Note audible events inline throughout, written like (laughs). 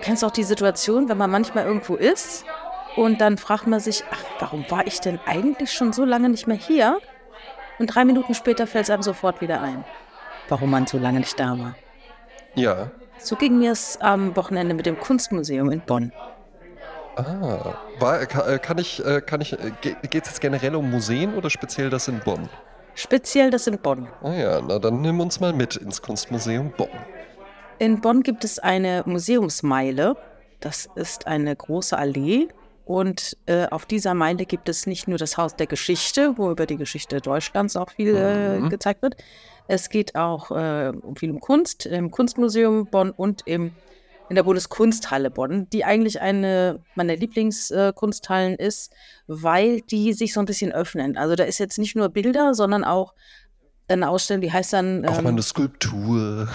du kennst auch die Situation, wenn man manchmal irgendwo ist und dann fragt man sich, ach, warum war ich denn eigentlich schon so lange nicht mehr hier? Und drei Minuten später fällt es einem sofort wieder ein, warum man so lange nicht da war. Ja. So ging mir es am Wochenende mit dem Kunstmuseum in Bonn. Ah, war, kann, kann ich, kann ich, geht es jetzt generell um Museen oder speziell das in Bonn? Speziell das in Bonn. Ah ja, na dann nimm uns mal mit ins Kunstmuseum Bonn. In Bonn gibt es eine Museumsmeile. Das ist eine große Allee. Und äh, auf dieser Meile gibt es nicht nur das Haus der Geschichte, wo über die Geschichte Deutschlands auch viel äh, mhm. gezeigt wird. Es geht auch äh, viel um Kunst, im Kunstmuseum Bonn und im in der Bundeskunsthalle Bonn, die eigentlich eine meiner Lieblingskunsthallen ist, weil die sich so ein bisschen öffnen. Also da ist jetzt nicht nur Bilder, sondern auch eine Ausstellung, die heißt dann. Auch ähm, mal eine Skulptur.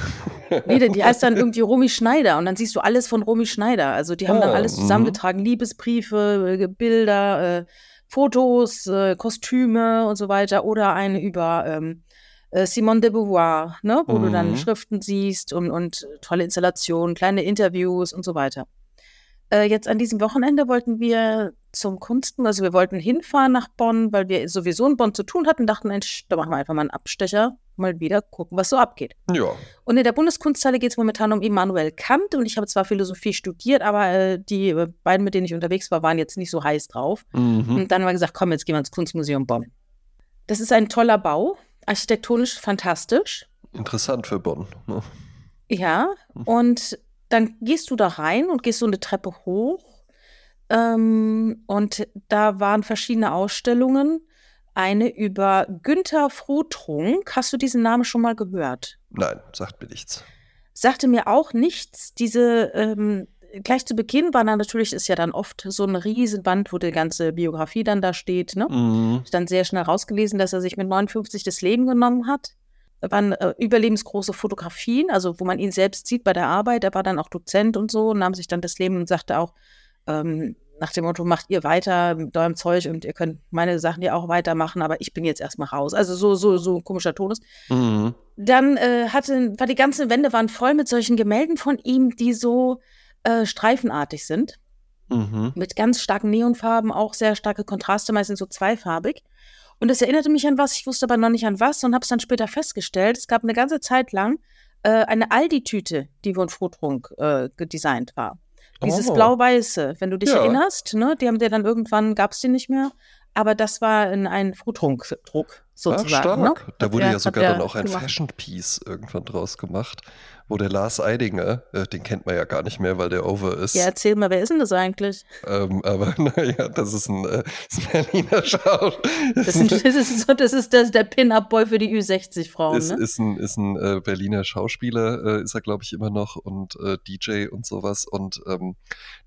(laughs) nee, die heißt dann irgendwie Romy Schneider und dann siehst du alles von Romy Schneider. Also die haben oh, dann alles mhm. zusammengetragen: Liebesbriefe, äh, Bilder, äh, Fotos, äh, Kostüme und so weiter. Oder eine über ähm, äh, Simone de Beauvoir, ne? wo mhm. du dann mhm. Schriften siehst und, und tolle Installationen, kleine Interviews und so weiter. Äh, jetzt an diesem Wochenende wollten wir zum Kunsten, also wir wollten hinfahren nach Bonn, weil wir sowieso in Bonn zu tun hatten, dachten, Mensch, da machen wir einfach mal einen Abstecher, mal wieder gucken, was so abgeht. Ja. Und in der Bundeskunsthalle geht es momentan um Immanuel Kant und ich habe zwar Philosophie studiert, aber äh, die beiden, mit denen ich unterwegs war, waren jetzt nicht so heiß drauf. Mhm. Und dann haben wir gesagt, komm, jetzt gehen wir ins Kunstmuseum Bonn. Das ist ein toller Bau, architektonisch fantastisch. Interessant für Bonn. Ne? Ja, hm. und dann gehst du da rein und gehst so eine Treppe hoch. Ähm, und da waren verschiedene Ausstellungen. Eine über Günther Frutrunk. Hast du diesen Namen schon mal gehört? Nein, sagt mir nichts. Sagte mir auch nichts. Diese ähm, gleich zu Beginn war dann natürlich, ist ja dann oft so ein Riesenband, wo die ganze Biografie dann da steht. Ne? Mhm. Ich dann sehr schnell rausgelesen, dass er sich mit 59 das Leben genommen hat. Da waren äh, überlebensgroße Fotografien, also wo man ihn selbst sieht bei der Arbeit. Er war dann auch Dozent und so, nahm sich dann das Leben und sagte auch, ähm, nach dem Motto, macht ihr weiter mit eurem Zeug und ihr könnt meine Sachen ja auch weitermachen, aber ich bin jetzt erstmal raus. Also so, so, so ein komischer Tonus. Mhm. Dann äh, hatte, war die ganze Wände waren voll mit solchen Gemälden von ihm, die so äh, streifenartig sind. Mhm. Mit ganz starken Neonfarben, auch sehr starke Kontraste, meistens so zweifarbig. Und das erinnerte mich an was, ich wusste aber noch nicht an was und habe es dann später festgestellt. Es gab eine ganze Zeit lang äh, eine Aldi-Tüte, die von Frotrunk äh, gedesignt war. Dieses oh. blau-weiße, wenn du dich ja. erinnerst, ne? Die haben dir dann irgendwann, gab es die nicht mehr, aber das war in ein Frutrunk-Druck sozusagen. Ach, stark. Ne? Da wurde ja sogar dann auch ein. Fashion Piece irgendwann draus gemacht, wo der Lars Eidinger, äh, den kennt man ja gar nicht mehr, weil der over ist. Ja, erzähl mal, wer ist denn das eigentlich? Ähm, aber (laughs) naja, das ist ein, äh, Berliner Schau. Das, das, ist, (laughs) das, ist, das ist das, der Pin-Up-Boy für die Ü60-Frauen, ne? Ist ein, ist ein äh, Berliner Schauspieler, äh, ist er, glaube ich, immer noch und äh, DJ und sowas. Und ähm,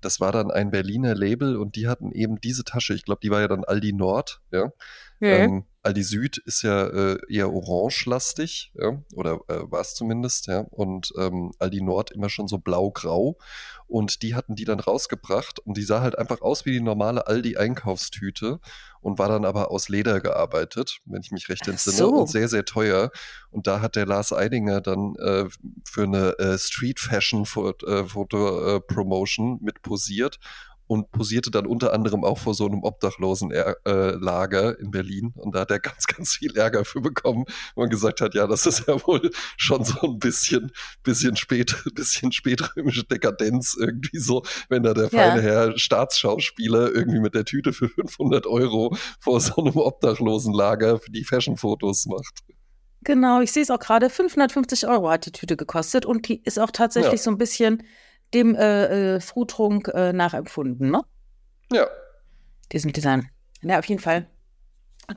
das war dann ein Berliner Label und die hatten eben diese Tasche, ich glaube, die war ja dann Aldi Nord, ja. Okay. Ähm, Aldi Süd ist ja äh, eher orange-lastig, ja, oder äh, war es zumindest, ja, und ähm, Aldi Nord immer schon so blau-grau. Und die hatten die dann rausgebracht und die sah halt einfach aus wie die normale Aldi-Einkaufstüte und war dann aber aus Leder gearbeitet, wenn ich mich recht entsinne, so. und sehr, sehr teuer. Und da hat der Lars Eidinger dann äh, für eine äh, Street Fashion äh, Foto äh, Promotion mit posiert und posierte dann unter anderem auch vor so einem Obdachlosenlager äh, in Berlin. Und da hat er (laughs) ganz, ganz viel Ärger für bekommen, wo man gesagt hat, ja, das ist ja wohl schon so ein bisschen, bisschen spät, (laughs) bisschen spätrömische Dekadenz irgendwie so, wenn da der feine ja. Herr Staatsschauspieler irgendwie mit der Tüte für 500 Euro vor so einem Obdachlosenlager die Fashion-Fotos macht. Genau, ich sehe es auch gerade, 550 Euro hat die Tüte gekostet und die ist auch tatsächlich ja. so ein bisschen dem äh, äh, Frutrunk äh, nachempfunden, ne? Ja. Diesem Design. Ja, auf jeden Fall.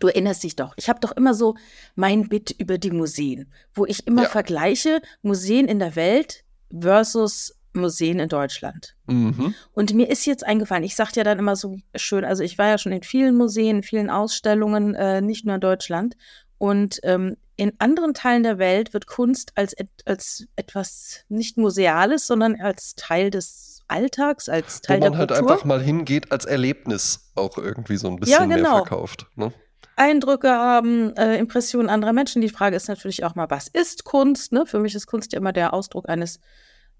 Du erinnerst dich doch. Ich habe doch immer so mein Bit über die Museen, wo ich immer ja. vergleiche Museen in der Welt versus Museen in Deutschland. Mhm. Und mir ist jetzt eingefallen, ich sagte ja dann immer so schön, also ich war ja schon in vielen Museen, vielen Ausstellungen, äh, nicht nur in Deutschland. Und ähm, in anderen Teilen der Welt wird Kunst als, als etwas nicht Museales, sondern als Teil des Alltags, als Teil der Kultur. Wo man halt einfach mal hingeht, als Erlebnis auch irgendwie so ein bisschen ja, genau. mehr verkauft. Ne? Eindrücke haben, äh, Impressionen anderer Menschen. Die Frage ist natürlich auch mal, was ist Kunst? Ne? Für mich ist Kunst ja immer der Ausdruck eines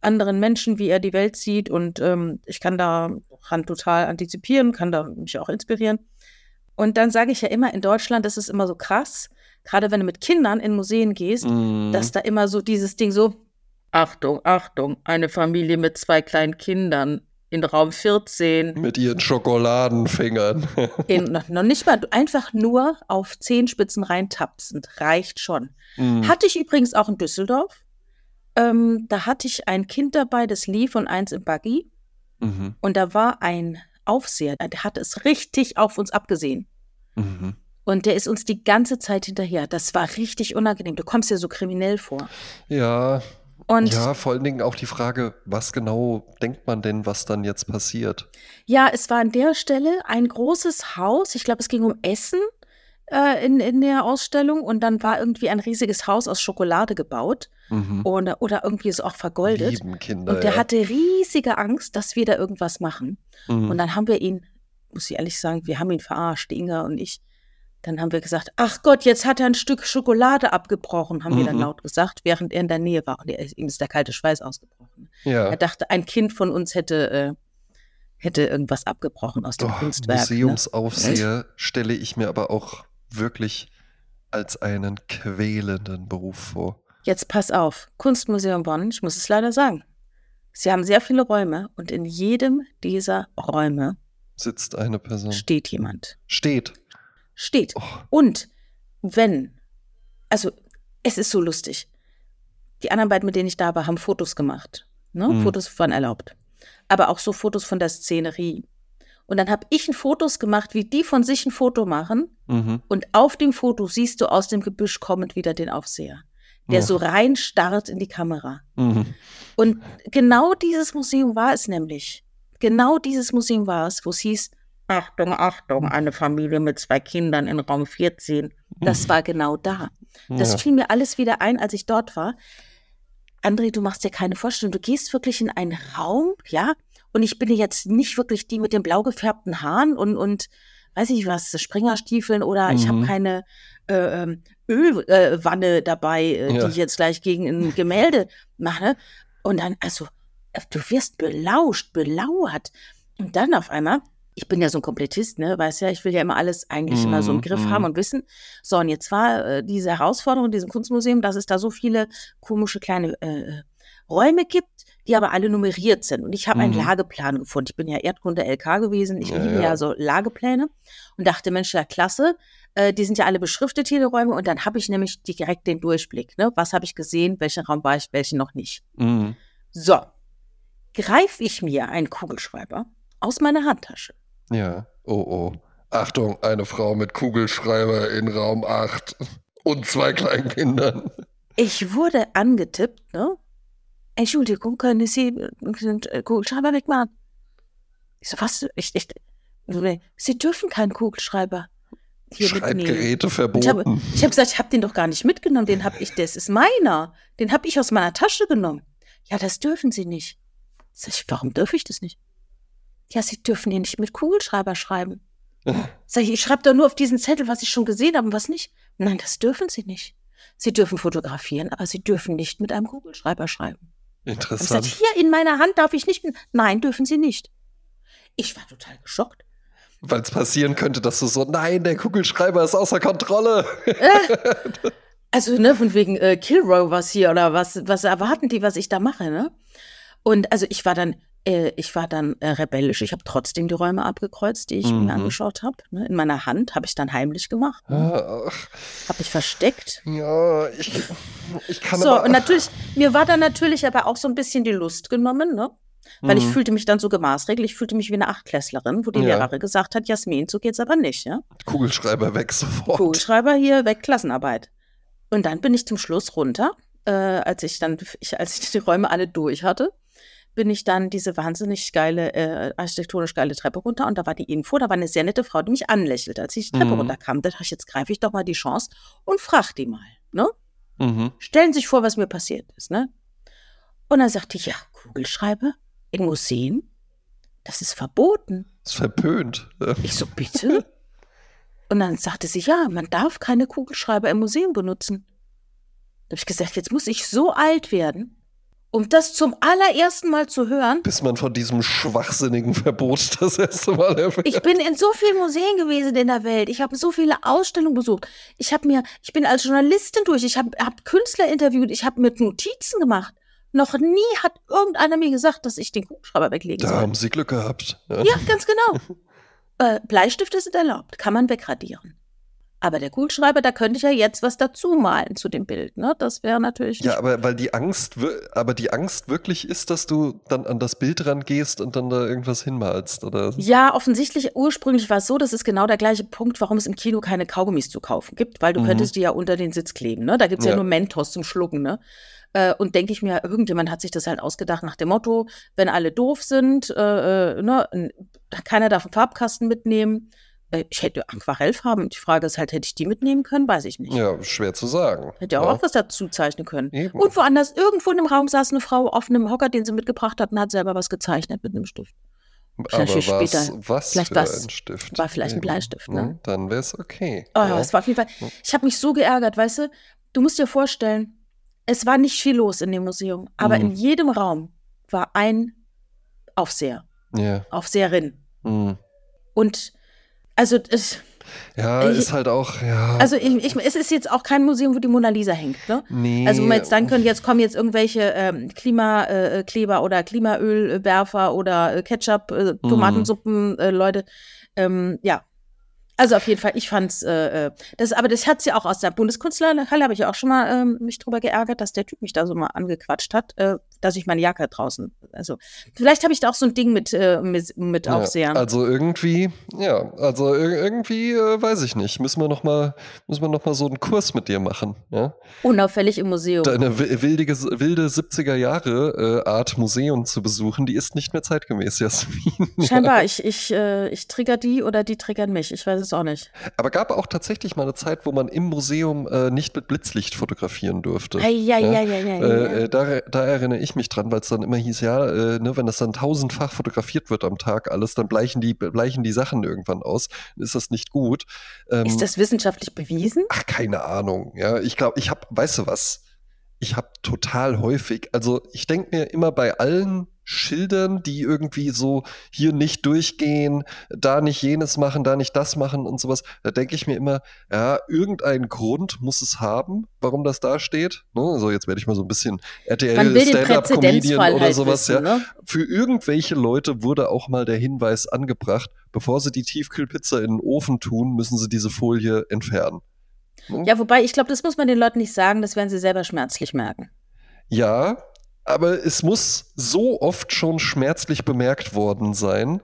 anderen Menschen, wie er die Welt sieht. Und ähm, ich kann daran total antizipieren, kann da mich auch inspirieren. Und dann sage ich ja immer, in Deutschland ist es immer so krass, gerade wenn du mit Kindern in Museen gehst, mm. dass da immer so dieses Ding so, Achtung, Achtung, eine Familie mit zwei kleinen Kindern in Raum 14. Mit ihren Schokoladenfingern. (laughs) in, noch, noch, nicht mal, einfach nur auf Zehenspitzen reintapsend, reicht schon. Mm. Hatte ich übrigens auch in Düsseldorf. Ähm, da hatte ich ein Kind dabei, das lief und eins im Buggy. Mhm. Und da war ein Aufseher, der hat es richtig auf uns abgesehen. Mhm. Und der ist uns die ganze Zeit hinterher. Das war richtig unangenehm. Du kommst dir so kriminell vor. Ja. Und ja, vor allen Dingen auch die Frage, was genau denkt man denn, was dann jetzt passiert? Ja, es war an der Stelle ein großes Haus. Ich glaube, es ging um Essen äh, in, in der Ausstellung. Und dann war irgendwie ein riesiges Haus aus Schokolade gebaut. Mhm. Oder, oder irgendwie ist auch vergoldet. Lieben Kinder, und der ja. hatte riesige Angst, dass wir da irgendwas machen. Mhm. Und dann haben wir ihn, muss ich ehrlich sagen, wir haben ihn verarscht, Inga und ich. Dann haben wir gesagt, ach Gott, jetzt hat er ein Stück Schokolade abgebrochen, haben mhm. wir dann mhm. laut gesagt, während er in der Nähe war. Und er, ihm ist der kalte Schweiß ausgebrochen. Ja. Er dachte, ein Kind von uns hätte, äh, hätte irgendwas abgebrochen aus dem oh, Kunstwerk. Museumsaufseher ne? stelle ich mir aber auch wirklich als einen quälenden Beruf vor. Jetzt pass auf, Kunstmuseum Bonn, ich muss es leider sagen. Sie haben sehr viele Räume und in jedem dieser Räume sitzt eine Person. Steht jemand. Steht. Steht. Oh. Und wenn, also es ist so lustig. Die anderen beiden, mit denen ich da war, haben Fotos gemacht. Ne? Mhm. Fotos waren erlaubt. Aber auch so Fotos von der Szenerie. Und dann habe ich ein Fotos gemacht, wie die von sich ein Foto machen. Mhm. Und auf dem Foto siehst du aus dem Gebüsch kommend wieder den Aufseher der ja. so rein starrt in die Kamera. Mhm. Und genau dieses Museum war es nämlich. Genau dieses Museum war es, wo es hieß, Achtung, Achtung, eine Familie mit zwei Kindern in Raum 14. Das war genau da. Das ja. fiel mir alles wieder ein, als ich dort war. André, du machst dir keine Vorstellung. Du gehst wirklich in einen Raum, ja, und ich bin jetzt nicht wirklich die mit den blau gefärbten Haaren und, und weiß ich was, Springerstiefeln oder mhm. ich habe keine äh, ähm, Ölwanne äh, dabei, äh, ja. die ich jetzt gleich gegen ein Gemälde mache. Und dann, also, du wirst belauscht, belauert. Und dann auf einmal, ich bin ja so ein Komplettist, ne, weißt ja, ich will ja immer alles eigentlich mm, immer so im mhm, Griff mm. haben und wissen. So, und jetzt war äh, diese Herausforderung in diesem Kunstmuseum, dass es da so viele komische kleine äh, Räume gibt, die aber alle nummeriert sind. Und ich habe mhm. einen Lageplan gefunden. Ich bin ja Erdkunde LK gewesen. Ich ja, liebe ja. ja so Lagepläne und dachte, Mensch, ja klasse. Äh, die sind ja alle beschriftet, hier die Räume. Und dann habe ich nämlich direkt den Durchblick. Ne? Was habe ich gesehen? Welchen Raum war ich? Welchen noch nicht? Mhm. So. Greife ich mir einen Kugelschreiber aus meiner Handtasche. Ja. Oh, oh. Achtung, eine Frau mit Kugelschreiber in Raum 8 und zwei kleinen Kindern. Ich wurde angetippt, ne? Entschuldigung, können Sie den äh, Kugelschreiber wegmachen? Ich so, was? Ich, ich, Sie dürfen keinen Kugelschreiber hier Schreibgeräte verboten. Ich habe hab gesagt, ich habe den doch gar nicht mitgenommen. Den habe ich, das ist meiner. Den habe ich aus meiner Tasche genommen. Ja, das dürfen Sie nicht. Sag ich, warum dürfe ich das nicht? Ja, Sie dürfen den nicht mit Kugelschreiber schreiben. (laughs) Sag ich, ich schreibe doch nur auf diesen Zettel, was ich schon gesehen habe und was nicht. Nein, das dürfen Sie nicht. Sie dürfen fotografieren, aber Sie dürfen nicht mit einem Kugelschreiber schreiben. Interessant. Ich gesagt, hier in meiner Hand darf ich nicht. Nein, dürfen Sie nicht. Ich war total geschockt. Weil es passieren könnte, dass du so, nein, der Kugelschreiber ist außer Kontrolle. Äh, also, ne, von wegen äh, Kilroy was hier oder was, was erwarten die, was ich da mache, ne? Und also ich war dann, äh, ich war dann äh, rebellisch. Ich habe trotzdem die Räume abgekreuzt, die ich mhm. mir angeschaut habe. Ne? In meiner Hand habe ich dann heimlich gemacht. Ne? Habe ich versteckt. Ja, ich, ich kann So, und natürlich, mir war dann natürlich aber auch so ein bisschen die Lust genommen, ne? Weil mhm. ich fühlte mich dann so gemaßregelt, ich fühlte mich wie eine Achtklässlerin, wo die ja. Lehrerin gesagt hat, Jasmin, so geht's aber nicht, ja? Kugelschreiber weg sofort. Kugelschreiber hier weg, Klassenarbeit. Und dann bin ich zum Schluss runter, äh, als ich dann, ich, als ich die Räume alle durch hatte, bin ich dann diese wahnsinnig geile, äh, architektonisch geile Treppe runter und da war die Info, da war eine sehr nette Frau, die mich anlächelte, als ich die Treppe mhm. runterkam. Da dachte ich, jetzt greife ich doch mal die Chance und frag die mal, ne? Mhm. Stellen Sie sich vor, was mir passiert ist, ne? Und dann sagte ich, ja, Kugelschreiber? in Museen? Das ist verboten. Das ist verpönt. (laughs) Ich so, bitte? Und dann sagte sie, ja, man darf keine Kugelschreiber im Museum benutzen. Da habe ich gesagt, jetzt muss ich so alt werden, um das zum allerersten Mal zu hören. Bis man von diesem schwachsinnigen Verbot (laughs) das erste Mal erfährt. Ich bin in so vielen Museen gewesen in der Welt. Ich habe so viele Ausstellungen besucht. Ich habe mir, ich bin als Journalistin durch. Ich habe hab Künstler interviewt. Ich habe mit Notizen gemacht. Noch nie hat irgendeiner mir gesagt, dass ich den Kugelschreiber weglegen da soll. Da haben Sie Glück gehabt. Ja, ja ganz genau. (laughs) äh, Bleistifte sind erlaubt, kann man wegradieren. Aber der Kugelschreiber, da könnte ich ja jetzt was dazu malen zu dem Bild, ne? Das wäre natürlich. Ja, aber weil die Angst, aber die Angst wirklich ist, dass du dann an das Bild rangehst und dann da irgendwas hinmalst, oder? Ja, offensichtlich, ursprünglich war es so, das ist genau der gleiche Punkt, warum es im Kino keine Kaugummis zu kaufen gibt, weil du mhm. könntest die ja unter den Sitz kleben, ne? Da gibt es ja. ja nur Mentos zum Schlucken, ne? Äh, und denke ich mir, irgendjemand hat sich das halt ausgedacht nach dem Motto, wenn alle doof sind, äh, äh ne, keiner darf einen Farbkasten mitnehmen ich hätte Aquarellfarben. Die Frage ist halt, hätte ich die mitnehmen können? Weiß ich nicht. Ja, schwer zu sagen. Hätte ja. auch was dazu zeichnen können. Eben. Und woanders, irgendwo in dem Raum saß eine Frau auf einem Hocker, den sie mitgebracht hat und hat selber was gezeichnet mit einem Stift. Aber was, später. was vielleicht für was, ein Stift? War vielleicht Eben. ein Bleistift, ne? Hm, dann wäre es okay. Oh, ja. es war auf jeden Fall. Hm. Ich habe mich so geärgert, weißt du? Du musst dir vorstellen, es war nicht viel los in dem Museum, aber mhm. in jedem Raum war ein Aufseher. Ja. Aufseherin. Mhm. Und also es. Ja, ich, ist halt auch, ja. Also ich, ich, es ist jetzt auch kein Museum, wo die Mona Lisa hängt, ne? Nee. Also wo man jetzt dann können, jetzt kommen jetzt irgendwelche ähm, Klimakleber äh, oder Klimaölwerfer oder äh, Ketchup, äh, mhm. Tomatensuppen, äh, Leute. Ähm, ja, also auf jeden Fall, ich fand's, äh, äh das, aber das hat sie auch aus der Bundeskunstlerhalle, habe ich ja auch schon mal ähm, mich drüber geärgert, dass der Typ mich da so mal angequatscht hat, äh, dass ich meine Jacke draußen, also vielleicht habe ich da auch so ein Ding mit, äh, mit, mit ja, Aufsehern. Also irgendwie, ja, also irgendwie äh, weiß ich nicht, müssen wir noch mal, müssen wir noch mal so einen Kurs mit dir machen, ja? Unauffällig im Museum. Deine wildige, wilde 70er Jahre äh, Art Museum zu besuchen, die ist nicht mehr zeitgemäß, Jasmin. (laughs) Scheinbar, ich, ich, äh, ich trigger die oder die triggern mich, ich weiß es auch nicht. Aber gab auch tatsächlich mal eine Zeit, wo man im Museum äh, nicht mit Blitzlicht fotografieren durfte. Ja, ja, ja, ja, ja. Äh, da, da, erinnere ich mich dran, weil es dann immer hieß, ja, äh, ne, wenn das dann tausendfach fotografiert wird am Tag alles, dann bleichen die, bleichen die Sachen irgendwann aus. Dann ist das nicht gut. Ähm, ist das wissenschaftlich bewiesen? Ach, keine Ahnung. Ja, ich glaube, ich habe, weißt du was? Ich habe total häufig, also ich denke mir immer bei allen Schildern, die irgendwie so hier nicht durchgehen, da nicht jenes machen, da nicht das machen und sowas. Da denke ich mir immer, ja, irgendeinen Grund muss es haben, warum das da steht. Ne? So, jetzt werde ich mal so ein bisschen RTL Stand-up-Comedian oder halt sowas. Wissen, ja. Ne? Für irgendwelche Leute wurde auch mal der Hinweis angebracht, bevor sie die Tiefkühlpizza in den Ofen tun, müssen sie diese Folie entfernen. Ne? Ja, wobei, ich glaube, das muss man den Leuten nicht sagen, das werden sie selber schmerzlich merken. Ja, aber es muss so oft schon schmerzlich bemerkt worden sein,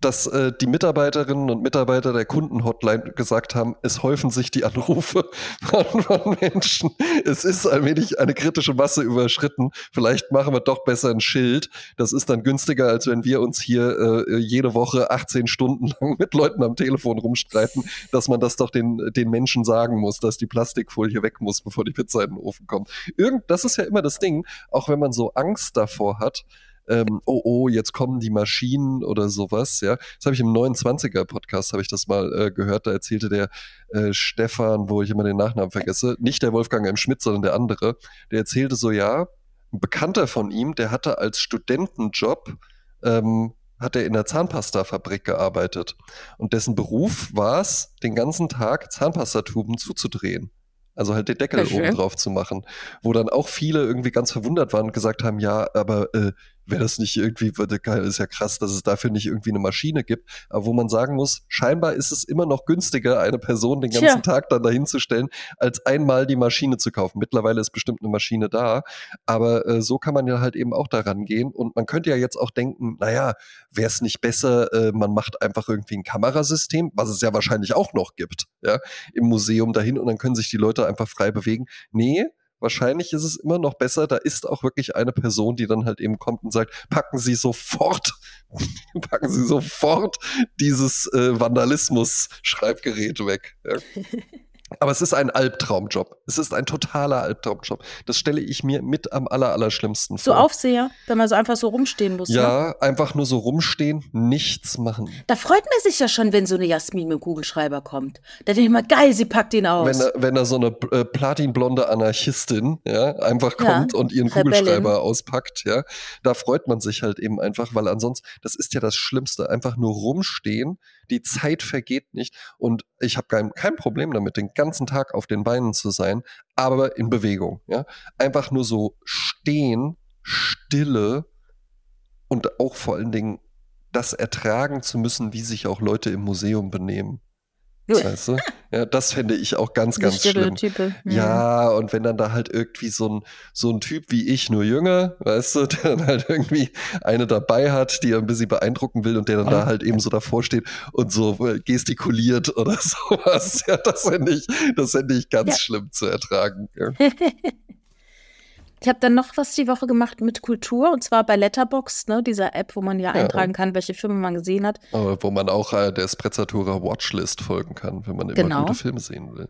dass äh, die Mitarbeiterinnen und Mitarbeiter der Kundenhotline gesagt haben, es häufen sich die Anrufe (laughs) von, Menschen. Es ist allmählich eine kritische Masse überschritten. Vielleicht machen wir doch besser ein Schild. Das ist dann günstiger, als wenn wir uns hier äh, jede Woche 18 Stunden (laughs) lang mit Leuten am Telefon rumstreiten, dass man das doch den, den Menschen sagen muss, dass die Plastikfolie weg muss, bevor die Pizza in den Ofen kommt. Irgend, das ist ja immer das Ding, auch wenn man so Angst davor hat, ähm, oh, oh, jetzt kommen die Maschinen oder sowas, ja. Das habe ich im 29er Podcast, habe ich das mal äh, gehört, da erzählte der äh, Stefan, wo ich immer den Nachnamen vergesse, nicht der Wolfgang M. Schmidt, sondern der andere, der erzählte so, ja, ein Bekannter von ihm, der hatte als Studentenjob ähm, hat er in der Zahnpastafabrik gearbeitet. Und dessen Beruf war es, den ganzen Tag Zahnpastatuben zuzudrehen. Also halt den Deckel oben drauf zu machen. Wo dann auch viele irgendwie ganz verwundert waren und gesagt haben, ja, aber äh, wäre das nicht irgendwie, geil, ist ja krass, dass es dafür nicht irgendwie eine Maschine gibt. Aber wo man sagen muss, scheinbar ist es immer noch günstiger, eine Person den ganzen Tja. Tag dann dahin zu stellen, als einmal die Maschine zu kaufen. Mittlerweile ist bestimmt eine Maschine da, aber äh, so kann man ja halt eben auch daran gehen. Und man könnte ja jetzt auch denken, naja, wäre es nicht besser, äh, man macht einfach irgendwie ein Kamerasystem, was es ja wahrscheinlich auch noch gibt, ja, im Museum dahin und dann können sich die Leute einfach frei bewegen. Nee, wahrscheinlich ist es immer noch besser, da ist auch wirklich eine Person, die dann halt eben kommt und sagt, packen Sie sofort, (laughs) packen Sie sofort dieses äh, Vandalismus-Schreibgerät weg. Ja. (laughs) Aber es ist ein Albtraumjob. Es ist ein totaler Albtraumjob. Das stelle ich mir mit am aller, allerschlimmsten vor. So Aufseher, wenn man so einfach so rumstehen muss. Ja, ne? einfach nur so rumstehen, nichts machen. Da freut man sich ja schon, wenn so eine Jasmin mit dem Kugelschreiber kommt. Da denke ich mal, geil, sie packt ihn aus. Wenn da, wenn da so eine äh, platinblonde Anarchistin ja, einfach kommt ja, und ihren Rebellin. Kugelschreiber auspackt, ja, da freut man sich halt eben einfach, weil ansonsten, das ist ja das Schlimmste, einfach nur rumstehen die Zeit vergeht nicht und ich habe kein, kein Problem damit, den ganzen Tag auf den Beinen zu sein, aber in Bewegung. Ja? Einfach nur so stehen, Stille und auch vor allen Dingen das ertragen zu müssen, wie sich auch Leute im Museum benehmen. Weißt du? Ja, das fände ich auch ganz, ganz schlimm. Ja. ja, und wenn dann da halt irgendwie so ein, so ein Typ wie ich, nur jünger, weißt du, (laughs) der dann halt irgendwie eine dabei hat, die er ein bisschen beeindrucken will und der dann da halt eben so davor steht und so äh, gestikuliert oder (laughs) sowas. Ja, das fände ich, das fände ich ganz ja. schlimm zu ertragen. Ja. (laughs) Ich habe dann noch was die Woche gemacht mit Kultur und zwar bei Letterboxd, ne, dieser App, wo man ja, ja. eintragen kann, welche Filme man gesehen hat. Aber wo man auch äh, der Sprezzatura Watchlist folgen kann, wenn man immer genau. gute Filme sehen will.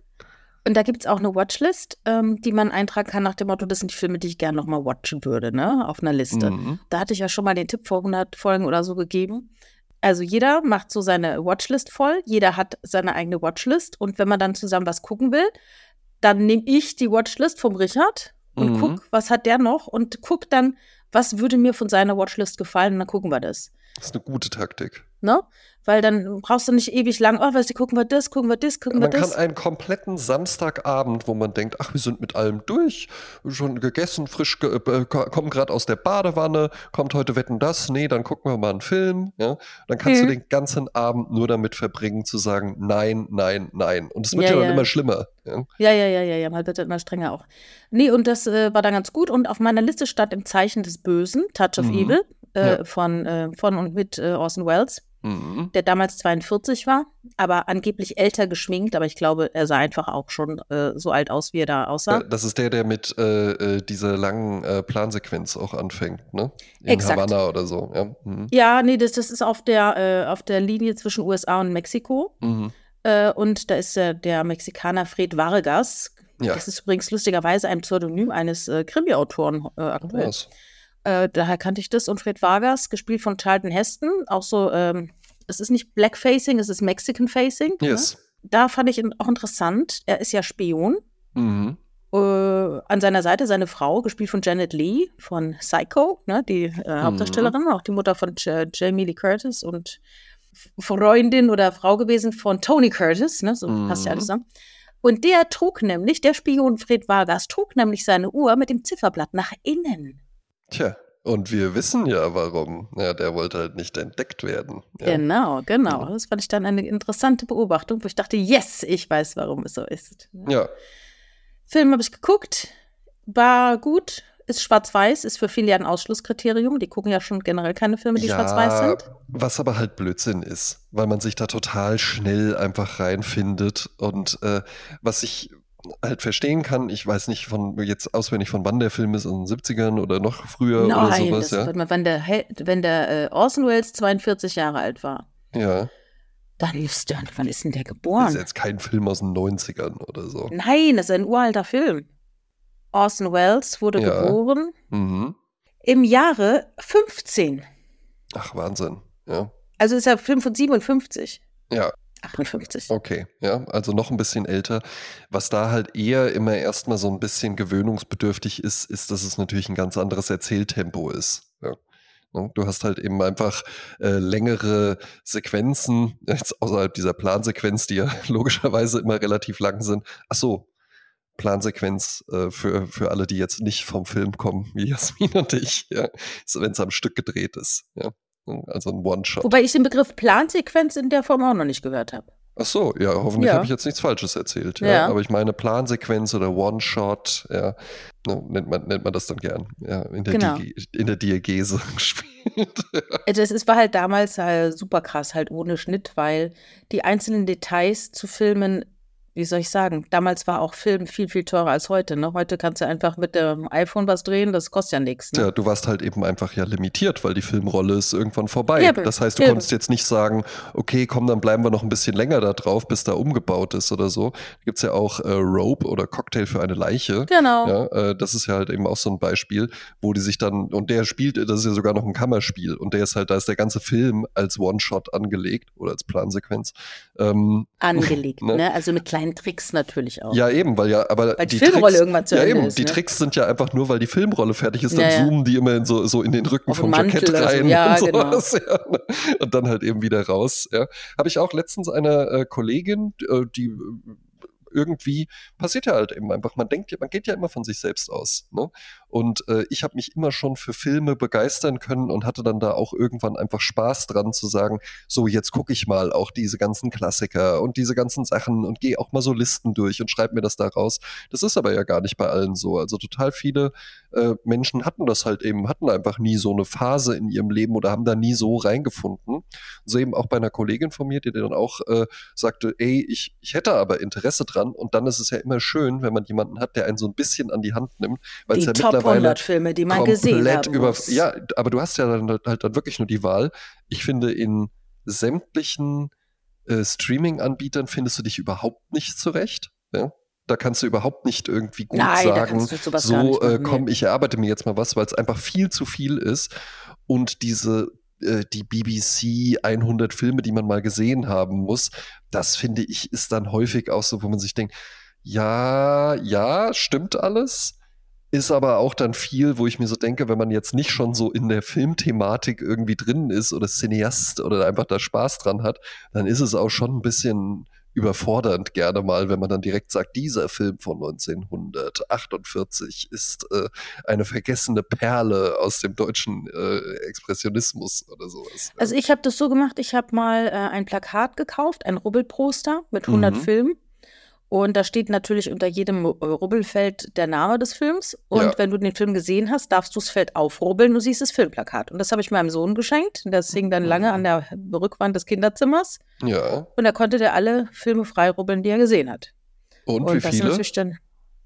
Und da gibt es auch eine Watchlist, ähm, die man eintragen kann nach dem Motto, das sind die Filme, die ich gerne nochmal watchen würde, ne, auf einer Liste. Mhm. Da hatte ich ja schon mal den Tipp vor 100 Folgen oder so gegeben. Also jeder macht so seine Watchlist voll, jeder hat seine eigene Watchlist und wenn man dann zusammen was gucken will, dann nehme ich die Watchlist vom Richard und mhm. guck, was hat der noch und guck dann, was würde mir von seiner Watchlist gefallen und dann gucken wir das. Das ist eine gute Taktik. Ne? Weil dann brauchst du nicht ewig lang, oh, weißt du, gucken wir das, gucken wir das, gucken wir das. Man kann einen kompletten Samstagabend, wo man denkt, ach, wir sind mit allem durch, schon gegessen, frisch, ge äh, kommen gerade aus der Badewanne, kommt heute Wetten das, nee, dann gucken wir mal einen Film, ja. Dann kannst hm. du den ganzen Abend nur damit verbringen, zu sagen, nein, nein, nein. Und es wird ja, ja dann ja. immer schlimmer. Ja, ja, ja, ja, ja, man wird immer strenger auch. Nee, und das äh, war dann ganz gut. Und auf meiner Liste stand im Zeichen des Bösen, Touch of mhm. Evil äh, ja. von, äh, von und mit äh, Orson Welles, mhm. der damals 42 war, aber angeblich älter geschminkt, aber ich glaube, er sah einfach auch schon äh, so alt aus, wie er da aussah. Das ist der, der mit äh, dieser langen Plansequenz auch anfängt, ne? In Exakt. Havanna oder so, ja. Mhm. Ja, nee, das, das ist auf der, auf der Linie zwischen USA und Mexiko. Mhm. und da ist der, der Mexikaner Fred Vargas, ja. Das ist übrigens lustigerweise ein Pseudonym eines äh, Krimi-Autoren äh, aktuell. Was? Äh, daher kannte ich das. Und Fred Vargas, gespielt von Charlton Heston, auch so, ähm, es ist nicht Blackfacing, es ist Mexican-Facing. Ne? Yes. Ne? Da fand ich ihn auch interessant. Er ist ja Spion. Mhm. Äh, an seiner Seite seine Frau, gespielt von Janet Lee von Psycho, ne, die äh, Hauptdarstellerin, mhm. auch die Mutter von J Jamie Lee Curtis und Freundin oder Frau gewesen von Tony Curtis, ne, so mhm. passt ja alles zusammen. Und der trug nämlich, der Spion Fred Vargas, trug nämlich seine Uhr mit dem Zifferblatt nach innen. Tja, und wir wissen ja warum. Ja, der wollte halt nicht entdeckt werden. Ja. Genau, genau. Das fand ich dann eine interessante Beobachtung, wo ich dachte, yes, ich weiß, warum es so ist. Ja. Film habe ich geguckt, war gut, ist schwarz-weiß, ist für viele ja ein Ausschlusskriterium. Die gucken ja schon generell keine Filme, die ja, schwarz-weiß sind. Was aber halt Blödsinn ist, weil man sich da total schnell einfach reinfindet. Und äh, was ich halt verstehen kann. Ich weiß nicht von jetzt auswendig von wann der Film ist, in den 70ern oder noch früher Nein, oder sowas. Das, ja. Mal, wenn der, wenn der äh, Orson Welles 42 Jahre alt war. Ja. Dann ist der, wann ist denn der geboren? Das ist jetzt kein Film aus den 90ern oder so. Nein, das ist ein uralter Film. Orson Welles wurde ja. geboren mhm. im Jahre 15. Ach, Wahnsinn, ja. Also ist er Film von 57. Ja. 58. Okay, ja, also noch ein bisschen älter. Was da halt eher immer erstmal so ein bisschen gewöhnungsbedürftig ist, ist, dass es natürlich ein ganz anderes Erzähltempo ist. Ja. Ne, du hast halt eben einfach äh, längere Sequenzen, (laughs) jetzt außerhalb dieser Plansequenz, die ja (laughs) logischerweise immer relativ lang sind. Ach so, Plansequenz äh, für, für alle, die jetzt nicht vom Film kommen, wie Jasmin und ich, ja, wenn es am Stück gedreht ist. Ja. Also ein One-Shot. Wobei ich den Begriff Plansequenz in der Form auch noch nicht gehört habe. Ach so, ja, hoffentlich ja. habe ich jetzt nichts Falsches erzählt. Ja. ja. Aber ich meine Plansequenz oder One-Shot, ja, ne, nennt, man, nennt man das dann gern, ja, in der, genau. Di in der Diagese (laughs) gespielt. Äh, das ist, war halt damals halt super krass, halt ohne Schnitt, weil die einzelnen Details zu filmen wie soll ich sagen, damals war auch Film viel, viel teurer als heute. Ne? Heute kannst du einfach mit dem iPhone was drehen, das kostet ja nichts. Ne? Ja, du warst halt eben einfach ja limitiert, weil die Filmrolle ist irgendwann vorbei. Eben. Das heißt, du Eben. konntest jetzt nicht sagen, okay, komm, dann bleiben wir noch ein bisschen länger da drauf, bis da umgebaut ist oder so. Da gibt es ja auch äh, Rope oder Cocktail für eine Leiche. Genau. Ja, äh, das ist ja halt eben auch so ein Beispiel, wo die sich dann, und der spielt, das ist ja sogar noch ein Kammerspiel, und der ist halt, da ist der ganze Film als One-Shot angelegt oder als Plansequenz. Ähm, angelegt, (laughs) ne? ne? Also mit kleinen Tricks natürlich auch. Ja, eben, weil ja, aber weil die, die Filmrolle Tricks, irgendwann zu ja, Ende eben, ist. Die ne? Tricks sind ja einfach nur, weil die Filmrolle fertig ist, dann ja, zoomen die immer in so, so in den Rücken vom Jackett rein so. ja, (laughs) und sowas. Genau. Ja, ne? Und dann halt eben wieder raus. Ja. Habe ich auch letztens eine äh, Kollegin, äh, die irgendwie passiert ja halt eben einfach. Man denkt, man geht ja immer von sich selbst aus. Ne? Und äh, ich habe mich immer schon für Filme begeistern können und hatte dann da auch irgendwann einfach Spaß dran zu sagen, so jetzt gucke ich mal auch diese ganzen Klassiker und diese ganzen Sachen und gehe auch mal so Listen durch und schreibe mir das da raus. Das ist aber ja gar nicht bei allen so. Also total viele äh, Menschen hatten das halt eben, hatten einfach nie so eine Phase in ihrem Leben oder haben da nie so reingefunden. So eben auch bei einer Kollegin von mir, die dann auch äh, sagte, ey, ich, ich hätte aber Interesse dran und dann ist es ja immer schön, wenn man jemanden hat, der einen so ein bisschen an die Hand nimmt, weil es ja Top mittlerweile 100 Filme, die man gesehen hat. Über, ja, aber du hast ja dann halt dann wirklich nur die Wahl. Ich finde, in sämtlichen äh, Streaming-Anbietern findest du dich überhaupt nicht zurecht. Ja? Da kannst du überhaupt nicht irgendwie gut Nein, sagen, so äh, komm, ich erarbeite mir jetzt mal was, weil es einfach viel zu viel ist. Und diese äh, die BBC 100 Filme, die man mal gesehen haben muss, das finde ich ist dann häufig auch so, wo man sich denkt, ja, ja, stimmt alles, ist aber auch dann viel, wo ich mir so denke, wenn man jetzt nicht schon so in der Filmthematik irgendwie drin ist oder Cineast oder einfach da Spaß dran hat, dann ist es auch schon ein bisschen überfordernd gerne mal, wenn man dann direkt sagt, dieser Film von 1948 ist äh, eine vergessene Perle aus dem deutschen äh, Expressionismus oder sowas. Also ich habe das so gemacht, ich habe mal äh, ein Plakat gekauft, ein Rubbelposter mit 100 mhm. Filmen und da steht natürlich unter jedem Rubbelfeld der Name des Films. Und ja. wenn du den Film gesehen hast, darfst du das Feld aufrubbeln, du siehst das Filmplakat. Und das habe ich meinem Sohn geschenkt. Das hing dann lange an der Rückwand des Kinderzimmers. Ja. Und da konnte der alle Filme freirubbeln, die er gesehen hat. Und, Und wie viele? Dann,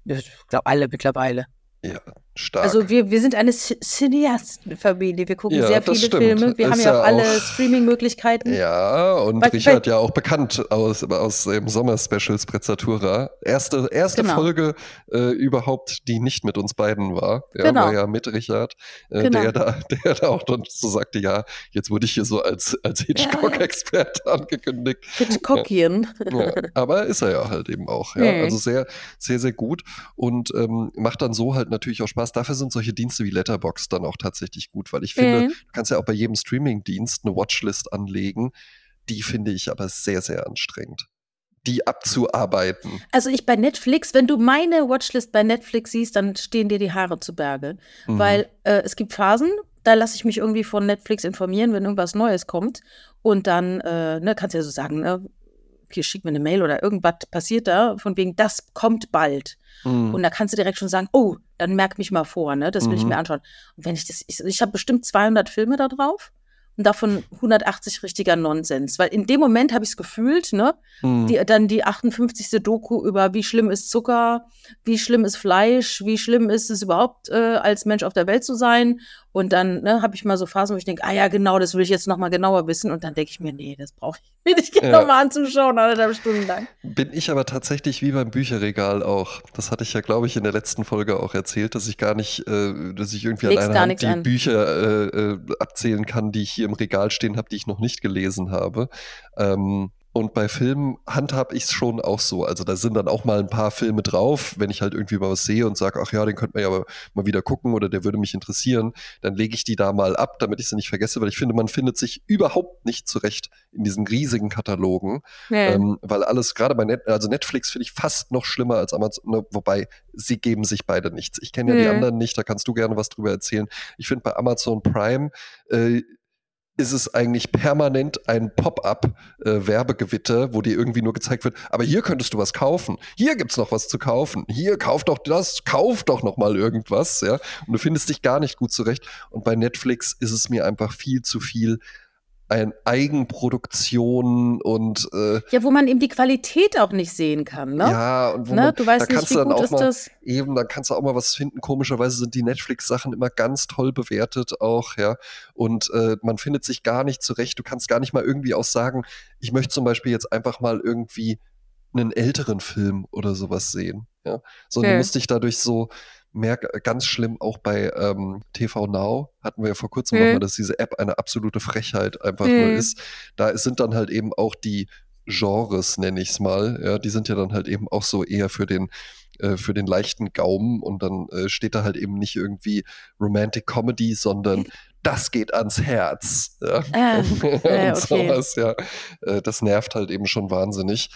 ich glaube, alle mittlerweile. Ja, stark. Also wir, wir sind eine Cineastenfamilie. Wir gucken ja, sehr viele stimmt. Filme. Wir ist haben ja auch alle Streaming-Möglichkeiten. Ja, und weil, Richard weil, ja auch bekannt aus, aus dem Sommer-Special Sprezzatura. Erste, erste genau. Folge äh, überhaupt, die nicht mit uns beiden war. Ja, genau. war ja mit Richard, äh, genau. der, da, (laughs) der da auch dann so sagte, ja, jetzt wurde ich hier so als, als Hitchcock-Experte ja. (laughs) angekündigt. Hitchcockian. Ja, aber ist er ja halt eben auch. Ja. Mhm. Also sehr, sehr, sehr gut und ähm, macht dann so halt natürlich auch Spaß. Dafür sind solche Dienste wie Letterbox dann auch tatsächlich gut, weil ich finde, mhm. du kannst ja auch bei jedem Streaming-Dienst eine Watchlist anlegen. Die finde ich aber sehr, sehr anstrengend die abzuarbeiten. Also ich bei Netflix, wenn du meine Watchlist bei Netflix siehst, dann stehen dir die Haare zu Berge. Mhm. Weil äh, es gibt Phasen, da lasse ich mich irgendwie von Netflix informieren, wenn irgendwas Neues kommt. Und dann äh, ne, kannst du ja so sagen, ne, hier schick mir eine Mail oder irgendwas passiert da, von wegen, das kommt bald. Mhm. Und da kannst du direkt schon sagen, oh, dann merk mich mal vor, ne? Das will mhm. ich mir anschauen. Und wenn ich das, ich, ich habe bestimmt 200 Filme da drauf und davon 180 richtiger Nonsens. Weil in dem Moment habe ich es gefühlt, ne? Mhm. Die, dann die 58. Doku über wie schlimm ist Zucker, wie schlimm ist Fleisch, wie schlimm ist es überhaupt, äh, als Mensch auf der Welt zu sein. Und dann ne, habe ich mal so Phasen, wo ich denke, ah ja, genau, das will ich jetzt noch mal genauer wissen. Und dann denke ich mir, nee, das brauche ich mir nicht ja. nochmal anzuschauen, anderthalb Stunden lang. Bin ich aber tatsächlich wie beim Bücherregal auch. Das hatte ich ja, glaube ich, in der letzten Folge auch erzählt, dass ich gar nicht, äh, dass ich irgendwie Legst an einer Hand die an. Bücher äh, äh, abzählen kann, die ich hier im Regal stehen habe, die ich noch nicht gelesen habe. Ähm, und bei Filmen handhab ich es schon auch so. Also da sind dann auch mal ein paar Filme drauf. Wenn ich halt irgendwie mal was sehe und sage, ach ja, den könnte man ja mal wieder gucken oder der würde mich interessieren, dann lege ich die da mal ab, damit ich sie nicht vergesse, weil ich finde, man findet sich überhaupt nicht zurecht in diesen riesigen Katalogen. Nee. Ähm, weil alles, gerade bei Net also Netflix finde ich fast noch schlimmer als Amazon, ne, wobei sie geben sich beide nichts. Ich kenne ja nee. die anderen nicht, da kannst du gerne was drüber erzählen. Ich finde bei Amazon Prime äh, ist es eigentlich permanent ein Pop-up-Werbegewitter, äh, wo dir irgendwie nur gezeigt wird, aber hier könntest du was kaufen. Hier gibt's noch was zu kaufen. Hier kauf doch das, kauf doch noch mal irgendwas, ja. Und du findest dich gar nicht gut zurecht. Und bei Netflix ist es mir einfach viel zu viel ein Eigenproduktion und äh, ja, wo man eben die Qualität auch nicht sehen kann, ne? Ja, und wo ne? man, du weißt da nicht, wie gut ist mal, das. Eben, da kannst du auch mal was finden. Komischerweise sind die Netflix-Sachen immer ganz toll bewertet auch, ja. Und äh, man findet sich gar nicht zurecht. Du kannst gar nicht mal irgendwie auch sagen, ich möchte zum Beispiel jetzt einfach mal irgendwie einen älteren Film oder sowas sehen. Ja, sondern okay. du musst dich dadurch so merke ganz schlimm auch bei ähm, TV Now hatten wir ja vor kurzem mhm. nochmal, dass diese App eine absolute Frechheit einfach mhm. nur ist. Da sind dann halt eben auch die Genres, nenne ich es mal, ja, die sind ja dann halt eben auch so eher für den äh, für den leichten Gaumen und dann äh, steht da halt eben nicht irgendwie Romantic Comedy, sondern (laughs) das geht ans Herz. Ja? Ah, äh, (laughs) und okay. sowas, ja. Äh, das nervt halt eben schon wahnsinnig.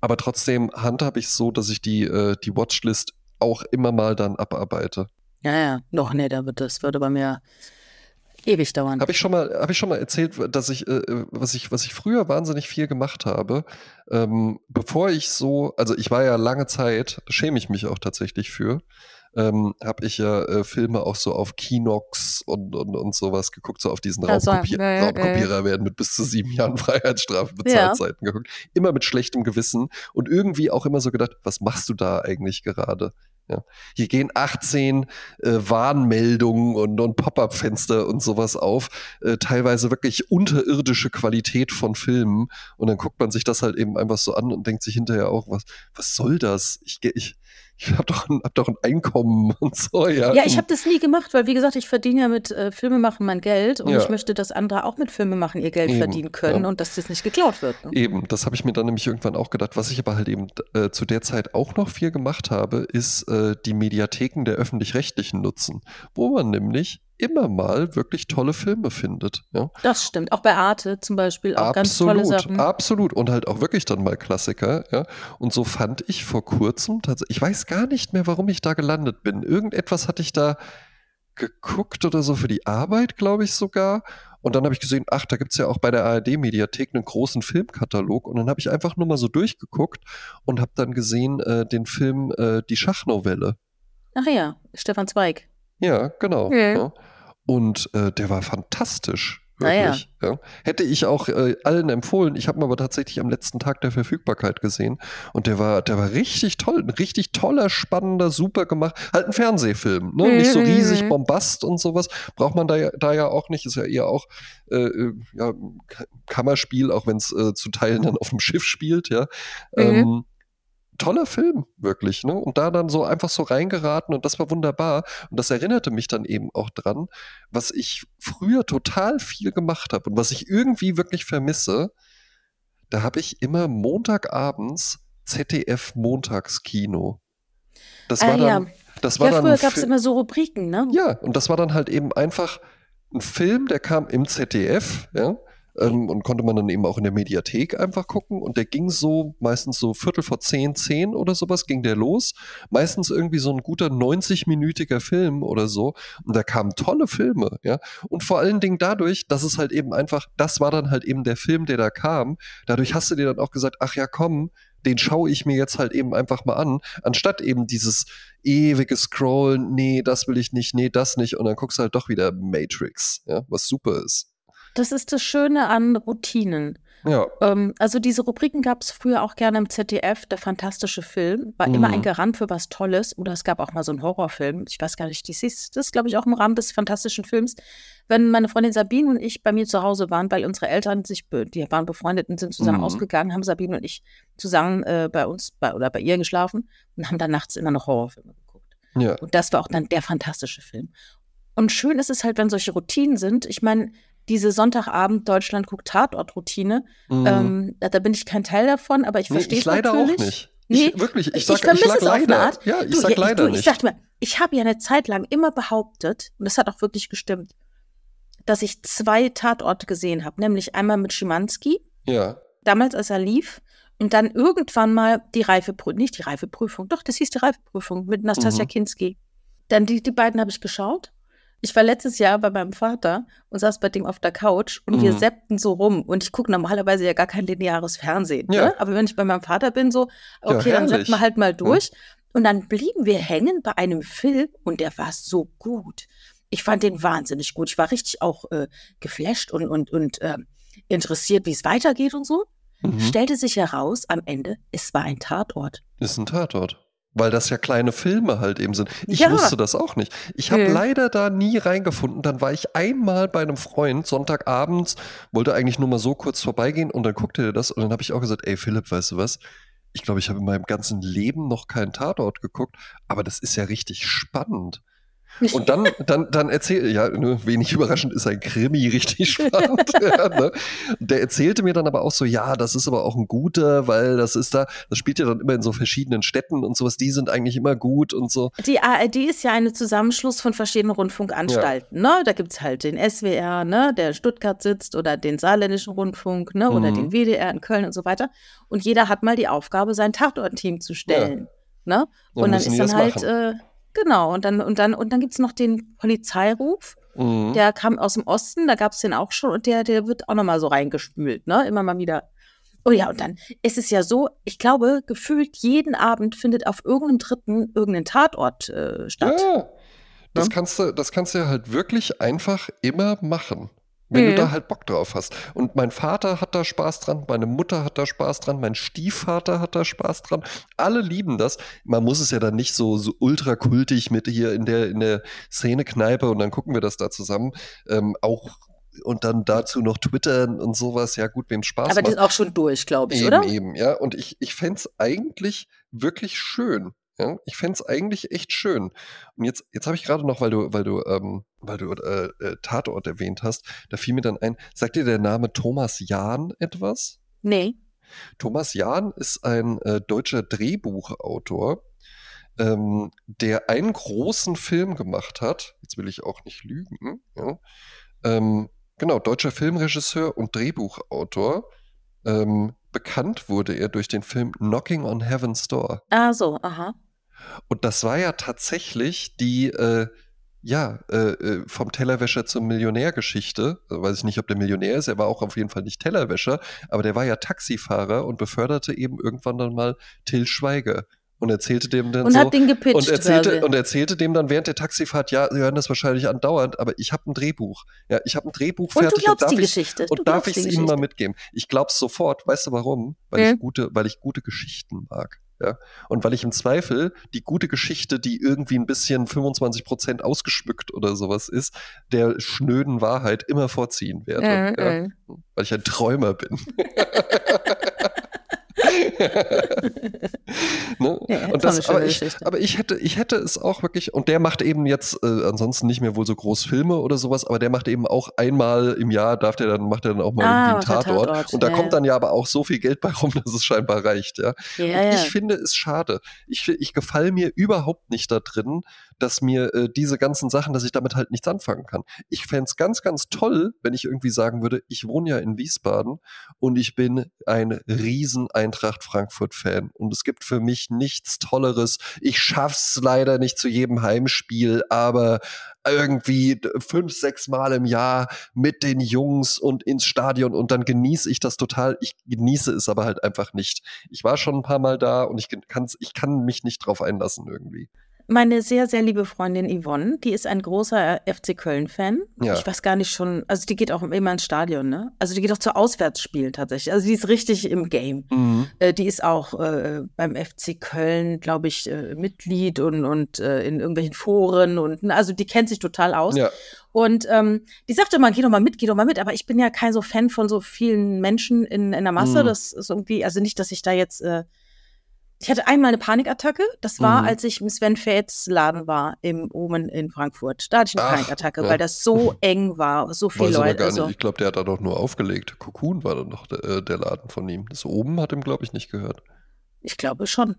Aber trotzdem handhabe ich so, dass ich die, äh, die Watchlist auch immer mal dann abarbeite. Ja, ja, noch nee, da wird das würde bei mir ewig dauern. Habe ich schon mal, habe ich schon mal erzählt, dass ich, äh, was ich, was ich früher wahnsinnig viel gemacht habe, ähm, bevor ich so, also ich war ja lange Zeit, schäme ich mich auch tatsächlich für, ähm, habe ich ja äh, Filme auch so auf Kinox und, und, und sowas geguckt, so auf diesen also, Raubkopier ja, Raubkopierer werden mit bis zu sieben Jahren Freiheitsstrafe Bezahlzeiten ja. geguckt. Immer mit schlechtem Gewissen und irgendwie auch immer so gedacht, was machst du da eigentlich gerade? Ja. Hier gehen 18 äh, Warnmeldungen und, und Pop-up-Fenster und sowas auf. Äh, teilweise wirklich unterirdische Qualität von Filmen. Und dann guckt man sich das halt eben einfach so an und denkt sich hinterher auch, was, was soll das? Ich, ich, ich habe doch, ein, hab doch ein Einkommen (laughs) und so, ja. Ja, ich habe das nie gemacht, weil wie gesagt, ich verdiene ja mit äh, Filmemachen mein Geld und ja. ich möchte, dass andere auch mit Filmemachen ihr Geld eben, verdienen können ja. und dass das nicht geklaut wird. Ne? Eben, das habe ich mir dann nämlich irgendwann auch gedacht. Was ich aber halt eben äh, zu der Zeit auch noch viel gemacht habe, ist äh, die Mediatheken der öffentlich-rechtlichen nutzen, wo man nämlich immer mal wirklich tolle Filme findet. Ja. Das stimmt. Auch bei Arte zum Beispiel auch absolut, ganz tolle Sachen. Absolut. Und halt auch wirklich dann mal Klassiker. Ja. Und so fand ich vor kurzem tatsächlich, ich weiß gar nicht mehr, warum ich da gelandet bin. Irgendetwas hatte ich da geguckt oder so für die Arbeit, glaube ich sogar. Und dann habe ich gesehen, ach, da gibt es ja auch bei der ARD-Mediathek einen großen Filmkatalog. Und dann habe ich einfach nur mal so durchgeguckt und habe dann gesehen äh, den Film äh, Die Schachnovelle. Ach ja, Stefan Zweig. Ja, genau. Okay. Ja. Und äh, der war fantastisch. Wirklich. Ah, ja. ja. Hätte ich auch äh, allen empfohlen. Ich habe ihn aber tatsächlich am letzten Tag der Verfügbarkeit gesehen. Und der war, der war richtig toll. Ein richtig toller, spannender, super gemacht. Halt ein Fernsehfilm. Ne? Mhm. Nicht so riesig Bombast und sowas. Braucht man da ja, da ja auch nicht. Ist ja eher auch äh, äh ja, Kammerspiel, auch wenn es äh, zu Teilen dann auf dem Schiff spielt, ja. Mhm. Ähm, toller Film, wirklich. Ne? Und da dann so einfach so reingeraten und das war wunderbar. Und das erinnerte mich dann eben auch dran, was ich früher total viel gemacht habe und was ich irgendwie wirklich vermisse. Da habe ich immer Montagabends ZDF Montagskino. Das ah, war dann. Ja. Das war ja, früher gab es immer so Rubriken, ne? Ja, und das war dann halt eben einfach ein Film, der kam im ZDF, ja, ähm, und konnte man dann eben auch in der Mediathek einfach gucken. Und der ging so, meistens so Viertel vor zehn, zehn oder sowas, ging der los. Meistens irgendwie so ein guter 90-minütiger Film oder so. Und da kamen tolle Filme, ja. Und vor allen Dingen dadurch, dass es halt eben einfach, das war dann halt eben der Film, der da kam. Dadurch hast du dir dann auch gesagt, ach ja, komm, den schaue ich mir jetzt halt eben einfach mal an, anstatt eben dieses ewige Scrollen, nee, das will ich nicht, nee, das nicht, und dann guckst du halt doch wieder Matrix, ja, was super ist. Das ist das Schöne an Routinen. Ja. Ähm, also diese Rubriken gab es früher auch gerne im ZDF. Der fantastische Film war mhm. immer ein. Garant für was Tolles. Oder es gab auch mal so einen Horrorfilm. Ich weiß gar nicht, das ist, das ist glaube ich, auch im Rahmen des fantastischen Films. Wenn meine Freundin Sabine und ich bei mir zu Hause waren, weil unsere Eltern sich, die waren befreundet und sind zusammen mhm. ausgegangen, haben Sabine und ich zusammen äh, bei uns bei, oder bei ihr geschlafen und haben dann nachts immer noch Horrorfilme geguckt. Ja. Und das war auch dann der fantastische Film. Und schön ist es halt, wenn solche Routinen sind. Ich meine, diese Sonntagabend Deutschland guckt Tatort-Routine. Mhm. Ähm, da, bin ich kein Teil davon, aber ich nee, verstehe es leider natürlich. auch nicht. Nee, ich, wirklich, ich, sag, ich vermisse ich es leider. auf eine Art. Ja, ich du, sag leider du, nicht. Ich sagte mir, ich habe ja eine Zeit lang immer behauptet, und das hat auch wirklich gestimmt, dass ich zwei Tatorte gesehen habe, nämlich einmal mit Schimanski, ja. damals als er lief, und dann irgendwann mal die Reifeprüfung, nicht die Reifeprüfung, doch, das hieß die Reifeprüfung mit Nastasia mhm. Kinski. Dann die, die beiden habe ich geschaut ich war letztes Jahr bei meinem Vater und saß bei dem auf der Couch und mhm. wir seppten so rum. Und ich gucke normalerweise ja gar kein lineares Fernsehen. Ja. Ne? Aber wenn ich bei meinem Vater bin, so, okay, ja, dann seppen wir halt mal durch. Mhm. Und dann blieben wir hängen bei einem Film und der war so gut. Ich fand den wahnsinnig gut. Ich war richtig auch äh, geflasht und, und, und äh, interessiert, wie es weitergeht und so. Mhm. Stellte sich heraus, am Ende, es war ein Tatort. Ist ein Tatort. Weil das ja kleine Filme halt eben sind. Ich ja. wusste das auch nicht. Ich habe hm. leider da nie reingefunden. Dann war ich einmal bei einem Freund Sonntagabends, wollte eigentlich nur mal so kurz vorbeigehen und dann guckte er das und dann habe ich auch gesagt, ey Philipp, weißt du was? Ich glaube, ich habe in meinem ganzen Leben noch keinen Tatort geguckt, aber das ist ja richtig spannend. (laughs) Und dann, dann, dann erzählt, ja, ne, wenig überraschend ist ein Krimi richtig (laughs) spannend. (laughs) ja, ne? Der erzählte mir dann aber auch so, ja, das ist aber auch ein guter, weil das ist da, das spielt ja dann immer in so verschiedenen Städten und sowas, die sind eigentlich immer gut und so. Die ARD ist ja ein Zusammenschluss von verschiedenen Rundfunkanstalten, ja. ne? Da gibt's halt den SWR, ne, der in Stuttgart sitzt oder den Saarländischen Rundfunk, ne, oder mhm. den WDR in Köln und so weiter. Und jeder hat mal die Aufgabe, sein Tatortteam zu stellen. Ja. Ne? Und dann, dann ist dann halt, äh, Genau, und dann, und dann, und dann gibt es noch den Polizeiruf. Mhm. Der kam aus dem Osten, da gab es den auch schon und der, der wird auch nochmal so reingespült, ne? Immer mal wieder. Oh ja, und dann ist es ja so, ich glaube, gefühlt jeden Abend findet auf irgendeinem dritten irgendein Tatort äh, statt. Ja, das, ja? Kannst du, das kannst du ja halt wirklich einfach immer machen. Wenn mhm. du da halt Bock drauf hast. Und mein Vater hat da Spaß dran, meine Mutter hat da Spaß dran, mein Stiefvater hat da Spaß dran. Alle lieben das. Man muss es ja dann nicht so, so ultra kultig mit hier in der, in der Szene-Kneipe und dann gucken wir das da zusammen. Ähm, auch und dann dazu noch twittern und sowas. Ja, gut, wem Spaß Aber macht. Aber die ist auch schon durch, glaube ich, eben, oder? Eben, ja. Und ich, ich fände es eigentlich wirklich schön, ja, ich fände es eigentlich echt schön. Und jetzt, jetzt habe ich gerade noch, weil du, weil du, ähm, weil du äh, äh, Tatort erwähnt hast, da fiel mir dann ein, sagt dir der Name Thomas Jahn etwas? Nee. Thomas Jahn ist ein äh, deutscher Drehbuchautor, ähm, der einen großen Film gemacht hat. Jetzt will ich auch nicht lügen. Ja. Ähm, genau, deutscher Filmregisseur und Drehbuchautor. Ähm, bekannt wurde er durch den Film Knocking on Heaven's Door. Ah, so, aha. Und das war ja tatsächlich die, äh, ja, äh, äh vom Tellerwäscher zur Millionärgeschichte. Also weiß ich nicht, ob der Millionär ist, er war auch auf jeden Fall nicht Tellerwäscher, aber der war ja Taxifahrer und beförderte eben irgendwann dann mal Till Schweiger und erzählte dem dann und so hat den gepitcht und erzählte und erzählte dem dann während der Taxifahrt ja sie hören das wahrscheinlich andauernd aber ich habe ein Drehbuch. Ja ich habe ein Drehbuch und fertig du und darf die ich Geschichte. und darf ich es ihnen mal mitgeben. Ich glaub's sofort. Weißt du warum? Weil hm. ich gute weil ich gute Geschichten mag ja? Und weil ich im Zweifel die gute Geschichte, die irgendwie ein bisschen 25 Prozent ausgeschmückt oder sowas ist, der schnöden Wahrheit immer vorziehen werde. Äh, ja? Äh. Weil ich ein Träumer bin. (laughs) (laughs) ne? ja, und das, aber, ich, aber ich hätte, ich hätte es auch wirklich, und der macht eben jetzt äh, ansonsten nicht mehr wohl so groß Filme oder sowas, aber der macht eben auch einmal im Jahr, darf der dann, macht er dann auch mal ah, irgendwie einen Tatort. Tatort. Und da ja, kommt dann ja aber auch so viel Geld bei rum, (laughs) dass es scheinbar reicht, ja. ja ich finde es schade. Ich, ich gefalle mir überhaupt nicht da drin, dass mir äh, diese ganzen Sachen, dass ich damit halt nichts anfangen kann. Ich fände es ganz, ganz toll, wenn ich irgendwie sagen würde, ich wohne ja in Wiesbaden und ich bin ein riesen Eintracht Frankfurt-Fan. Und es gibt für mich nichts Tolleres. Ich schaff's leider nicht zu jedem Heimspiel, aber irgendwie fünf, sechs Mal im Jahr mit den Jungs und ins Stadion und dann genieße ich das total. Ich genieße es aber halt einfach nicht. Ich war schon ein paar Mal da und ich, kann's, ich kann mich nicht drauf einlassen irgendwie. Meine sehr, sehr liebe Freundin Yvonne, die ist ein großer FC Köln-Fan. Ja. Ich weiß gar nicht schon, also die geht auch immer ins Stadion, ne? Also die geht auch zu Auswärtsspielen tatsächlich. Also die ist richtig im Game. Mhm. Äh, die ist auch äh, beim FC Köln, glaube ich, äh, Mitglied und, und äh, in irgendwelchen Foren und also die kennt sich total aus. Ja. Und ähm, die sagte immer, geh doch mal mit, geh doch mal mit. Aber ich bin ja kein so Fan von so vielen Menschen in, in der Masse. Mhm. Das ist irgendwie, also nicht, dass ich da jetzt äh, ich hatte einmal eine Panikattacke. Das war, mhm. als ich im Sven Fates Laden war, im Omen in Frankfurt. Da hatte ich eine Ach, Panikattacke, ja. weil das so (laughs) eng war, so viele Leute. Also. Ich glaube, der hat da doch nur aufgelegt. Cocoon war dann noch der, äh, der Laden von ihm. Das Oben hat ihm, glaube ich, nicht gehört. Ich glaube schon.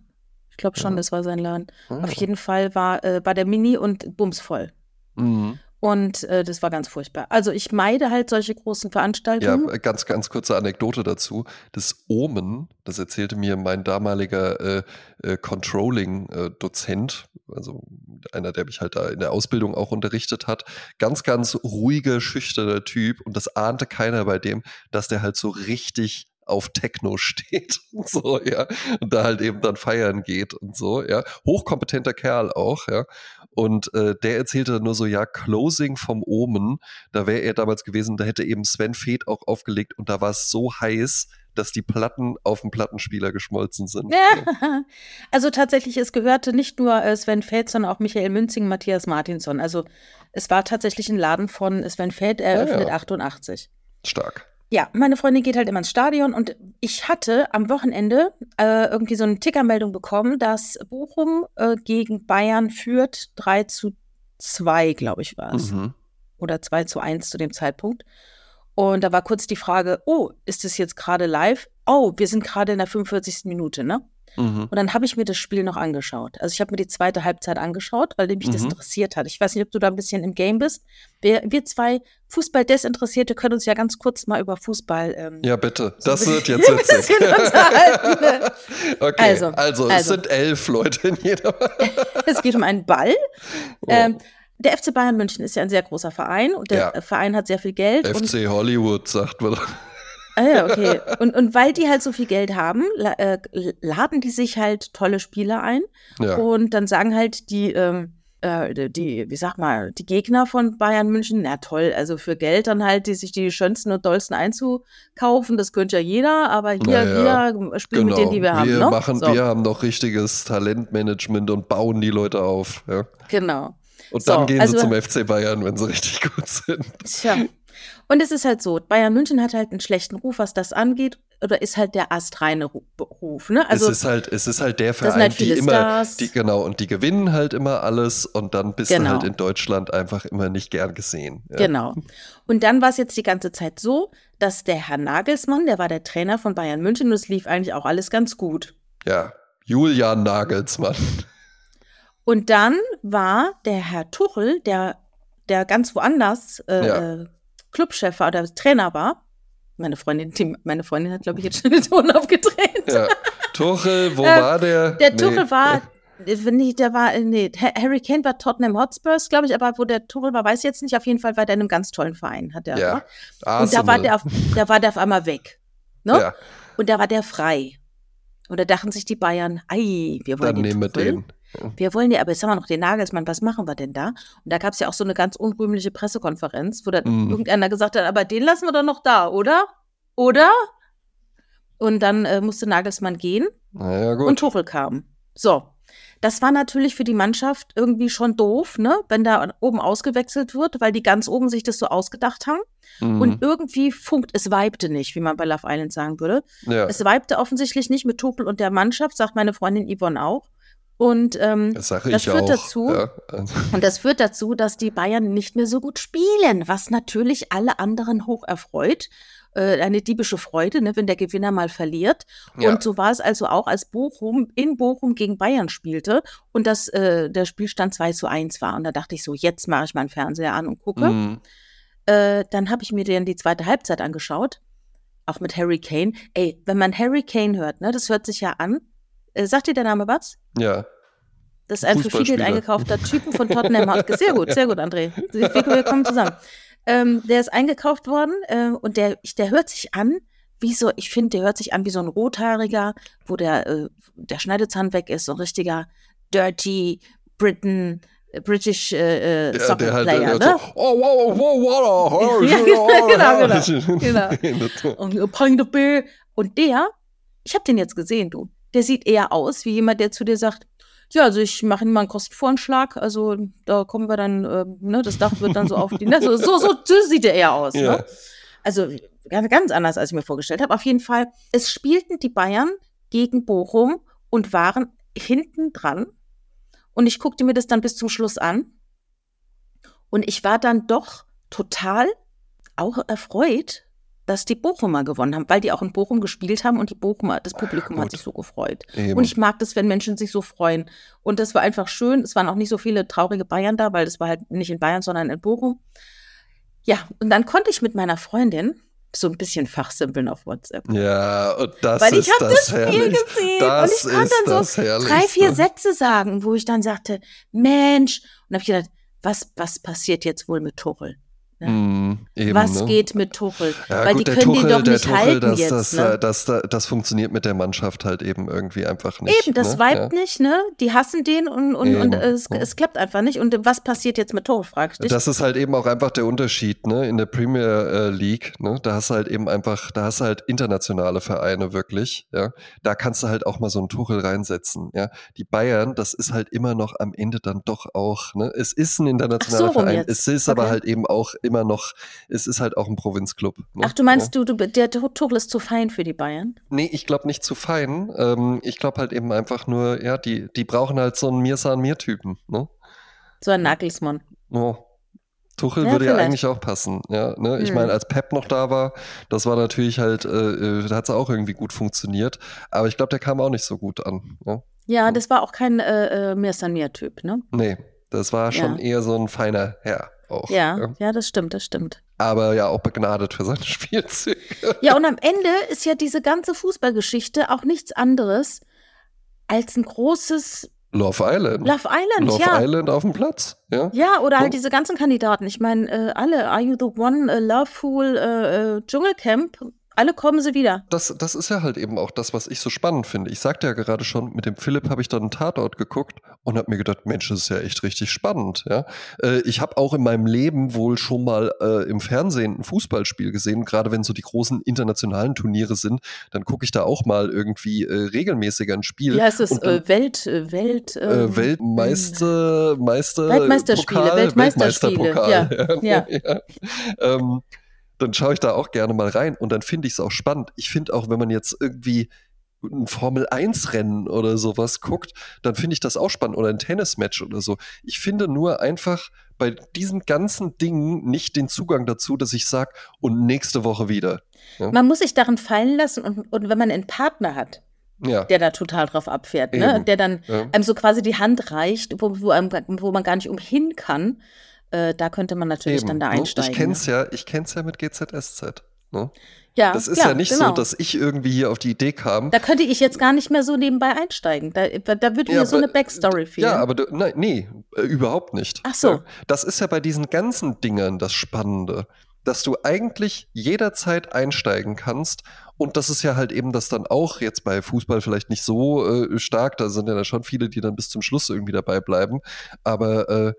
Ich glaube schon, ja. das war sein Laden. Ja. Auf jeden Fall war äh, bei der Mini und Bums voll. Mhm. Und äh, das war ganz furchtbar. Also ich meide halt solche großen Veranstaltungen. Ja, ganz, ganz kurze Anekdote dazu. Das Omen, das erzählte mir mein damaliger äh, äh, Controlling-Dozent, also einer, der mich halt da in der Ausbildung auch unterrichtet hat. Ganz, ganz ruhiger, schüchterner Typ. Und das ahnte keiner bei dem, dass der halt so richtig auf Techno (laughs) steht und so, ja, und da halt eben dann feiern geht und so, ja. Hochkompetenter Kerl auch, ja. Und äh, der erzählte nur so, ja, Closing vom Omen, da wäre er damals gewesen, da hätte eben Sven Feth auch aufgelegt und da war es so heiß, dass die Platten auf dem Plattenspieler geschmolzen sind. Ja. (laughs) Also tatsächlich, es gehörte nicht nur äh, Sven Feth, sondern auch Michael Münzing, Matthias Martinson. Also es war tatsächlich ein Laden von Sven Feth, eröffnet ja, ja. 88. Stark. Ja, meine Freundin geht halt immer ins Stadion und ich hatte am Wochenende äh, irgendwie so eine Tickermeldung bekommen, dass Bochum äh, gegen Bayern führt 3 zu 2, glaube ich, war es. Mhm. Oder 2 zu 1 zu dem Zeitpunkt. Und da war kurz die Frage, oh, ist das jetzt gerade live? Oh, wir sind gerade in der 45. Minute, ne? Mhm. Und dann habe ich mir das Spiel noch angeschaut. Also ich habe mir die zweite Halbzeit angeschaut, weil mich mhm. das interessiert hat. Ich weiß nicht, ob du da ein bisschen im Game bist. Wir, wir zwei Fußball-Desinteressierte können uns ja ganz kurz mal über Fußball. Ähm, ja, bitte. So das wird jetzt (laughs) witzig. Ne? (laughs) okay, also, also, es also. sind elf Leute in jeder. (laughs) es geht um einen Ball. Oh. Ähm, der FC Bayern München ist ja ein sehr großer Verein und der ja. Verein hat sehr viel Geld. FC Hollywood, sagt man doch. Ah ja, okay. Und, und weil die halt so viel Geld haben, äh, laden die sich halt tolle Spieler ein. Ja. Und dann sagen halt die, ähm, äh, die, wie sag mal, die Gegner von Bayern München, na toll, also für Geld dann halt, die sich die schönsten und dollsten einzukaufen, das könnte ja jeder, aber hier, naja, wir spielen genau. mit denen, die wir, wir haben. Ne? Machen, so. Wir haben noch richtiges Talentmanagement und bauen die Leute auf. Ja. Genau. Und dann so, gehen also, sie zum FC Bayern, wenn sie richtig gut sind. Tja, und es ist halt so, Bayern München hat halt einen schlechten Ruf, was das angeht, oder ist halt der astreine Ruf. Ne? Also, es, ist halt, es ist halt der Verein, halt die immer, die, genau, und die gewinnen halt immer alles und dann bist genau. du halt in Deutschland einfach immer nicht gern gesehen. Ja. Genau. Und dann war es jetzt die ganze Zeit so, dass der Herr Nagelsmann, der war der Trainer von Bayern München und es lief eigentlich auch alles ganz gut. Ja, Julian Nagelsmann. Und dann war der Herr Tuchel, der, der ganz woanders äh, ja. Clubchef war oder Trainer war. Meine Freundin, die, meine Freundin hat, glaube ich, jetzt schon den Ton aufgedreht. Ja. Tuchel, wo äh, war der? Der nee. Tuchel war, wenn nicht, der war, nee, Harry Kane war Tottenham Hotspurs, glaube ich, aber wo der Tuchel war, weiß ich jetzt nicht. Auf jeden Fall war der in einem ganz tollen Verein, hat der. Ja. Und da war der, auf, da war der auf einmal weg. Ne? Ja. Und da war der frei. Und da dachten sich die Bayern, ei, wir wollen Dann den nehmen Tuchel. den. Wir wollen ja, aber jetzt haben wir noch den Nagelsmann, was machen wir denn da? Und da gab es ja auch so eine ganz unrühmliche Pressekonferenz, wo dann mm. irgendeiner gesagt hat, aber den lassen wir doch noch da, oder? Oder? Und dann äh, musste Nagelsmann gehen ja, und Tuchel kam. So. Das war natürlich für die Mannschaft irgendwie schon doof, ne, wenn da oben ausgewechselt wird, weil die ganz oben sich das so ausgedacht haben. Mhm. Und irgendwie funkt, es weibte nicht, wie man bei Love Island sagen würde. Ja. Es weibte offensichtlich nicht mit Tuchel und der Mannschaft, sagt meine Freundin Yvonne auch. Und ähm, das, das führt auch. dazu, ja. und das führt dazu, dass die Bayern nicht mehr so gut spielen, was natürlich alle anderen hoch erfreut. Äh, eine diebische Freude, ne, wenn der Gewinner mal verliert. Ja. Und so war es also auch, als Bochum in Bochum gegen Bayern spielte und das, äh, der Spielstand 2 zu 1 war. Und da dachte ich so, jetzt mache ich meinen Fernseher an und gucke. Mhm. Äh, dann habe ich mir dann die zweite Halbzeit angeschaut, auch mit Harry Kane. Ey, wenn man Harry Kane hört, ne, das hört sich ja an. Äh, sagt dir der Name was? Ja. Das ist ein für viel Geld eingekaufter Typen von Tottenham Hotspur. Sehr gut, sehr gut, André. Wir kommen zusammen. Ähm, der ist eingekauft worden äh, und der, der hört sich an, wie so, ich finde, der hört sich an wie so ein Rothaariger, wo der, äh, der Schneidezahn weg ist, so ein richtiger Dirty Britain, äh, British äh, äh, Soccer ja, halt, Player, ne? So, oh, wow, wow, wow, wow, (laughs) ja, (laughs) genau, genau, (laughs) genau. Und der, ich habe den jetzt gesehen, du, der sieht eher aus wie jemand, der zu dir sagt, ja, also ich mache Ihnen mal einen Kostenvoranschlag. Also da kommen wir dann, äh, ne, das Dach wird dann so auf die, ne, so, so, so, sieht er eher aus. Ja. Ne? Also ganz anders, als ich mir vorgestellt habe. Auf jeden Fall, es spielten die Bayern gegen Bochum und waren hinten dran. Und ich guckte mir das dann bis zum Schluss an. Und ich war dann doch total auch erfreut, dass die Bochumer gewonnen haben, weil die auch in Bochum gespielt haben und die Bochumer, das Publikum Ach, hat sich so gefreut. Eben. Und ich mag das, wenn Menschen sich so freuen. Und das war einfach schön. Es waren auch nicht so viele traurige Bayern da, weil das war halt nicht in Bayern, sondern in Bochum. Ja, und dann konnte ich mit meiner Freundin so ein bisschen fachsimpeln auf WhatsApp. Ja, und das Weil ich habe das, das Spiel gesehen das und ich konnte dann so drei, vier Sätze sagen, wo ich dann sagte, Mensch, und habe ich gedacht, was, was passiert jetzt wohl mit Tuchel? Ne? Mm, eben, Was ne? geht mit Tuchel? Ja, Weil gut, die können Tuchel, die doch nicht Tuchel, halten das, jetzt. Das, ne? das, das, das, funktioniert mit der Mannschaft halt eben irgendwie einfach nicht. Eben, das ne? weibt ja. nicht, ne? Die hassen den und, und, und es, es, klappt einfach nicht. Und was passiert jetzt mit Tuchel, fragst du dich? Das ist halt eben auch einfach der Unterschied, ne? In der Premier äh, League, ne? Da hast du halt eben einfach, da hast du halt internationale Vereine wirklich, ja? Da kannst du halt auch mal so einen Tuchel reinsetzen, ja? Die Bayern, das ist halt immer noch am Ende dann doch auch, ne? Es ist ein internationaler so, Verein, jetzt. es ist okay. aber halt eben auch immer immer noch, es ist halt auch ein Provinzclub. Ne? Ach, du meinst, ja. du, du, der Tuchel ist zu fein für die Bayern? Nee, ich glaube nicht zu fein. Ähm, ich glaube halt eben einfach nur, ja, die, die brauchen halt so einen Mir-San-Mir-Typen. Ne? So ein Nagelsmann. Oh. Tuchel ja, würde vielleicht. ja eigentlich auch passen. Ja, ne? Ich hm. meine, als Pep noch da war, das war natürlich halt, äh, äh da hat es auch irgendwie gut funktioniert. Aber ich glaube, der kam auch nicht so gut an. Ja, ja das war auch kein äh, äh Mir-San-Mir-Typ, ne? Nee, das war schon ja. eher so ein feiner Herr auch. Ja, ja, ja, das stimmt, das stimmt. Aber ja auch begnadet für seine (laughs) Spielzüge. Ja, und am Ende ist ja diese ganze Fußballgeschichte auch nichts anderes als ein großes Love Island. Love Island, Love ja. Island auf dem Platz, ja. Ja, oder halt diese ganzen Kandidaten. Ich meine, äh, alle, Are You the One, äh, Loveful, äh, äh Dschungelcamp, alle kommen sie wieder. Das, das ist ja halt eben auch das, was ich so spannend finde. Ich sagte ja gerade schon, mit dem Philipp habe ich dann einen Tatort geguckt und habe mir gedacht, Mensch, das ist ja echt richtig spannend. Ja? Äh, ich habe auch in meinem Leben wohl schon mal äh, im Fernsehen ein Fußballspiel gesehen. Gerade wenn so die großen internationalen Turniere sind, dann gucke ich da auch mal irgendwie äh, regelmäßiger ein Spiel. Wie heißt es? Dann, äh, Welt, äh, Welt, ähm, Weltmeister, Meister, Weltmeisterspiele, Pokal, Weltmeisterspiele. Weltmeisterpokal. (laughs) Ja. ja. ja. Ähm, dann schaue ich da auch gerne mal rein und dann finde ich es auch spannend. Ich finde auch, wenn man jetzt irgendwie ein Formel-1-Rennen oder sowas guckt, dann finde ich das auch spannend oder ein Tennismatch oder so. Ich finde nur einfach bei diesen ganzen Dingen nicht den Zugang dazu, dass ich sage, und nächste Woche wieder. Ja? Man muss sich darin fallen lassen und, und wenn man einen Partner hat, ja. der da total drauf abfährt, ne? der dann ja. einem so quasi die Hand reicht, wo, wo, einem, wo man gar nicht umhin kann, äh, da könnte man natürlich Eben, dann da einsteigen. Ich kenn's ja, ich kenn's ja mit GZSZ. Ne? Ja, das ist ja, ja nicht genau. so, dass ich irgendwie hier auf die Idee kam. Da könnte ich jetzt gar nicht mehr so nebenbei einsteigen. Da, da würde ja, mir so eine Backstory fehlen. Ja, aber du, nein, nee, äh, überhaupt nicht. Ach so. Das ist ja bei diesen ganzen Dingern das Spannende, dass du eigentlich jederzeit einsteigen kannst. Und das ist ja halt eben das dann auch jetzt bei Fußball vielleicht nicht so äh, stark. Da sind ja schon viele, die dann bis zum Schluss irgendwie dabei bleiben. Aber äh,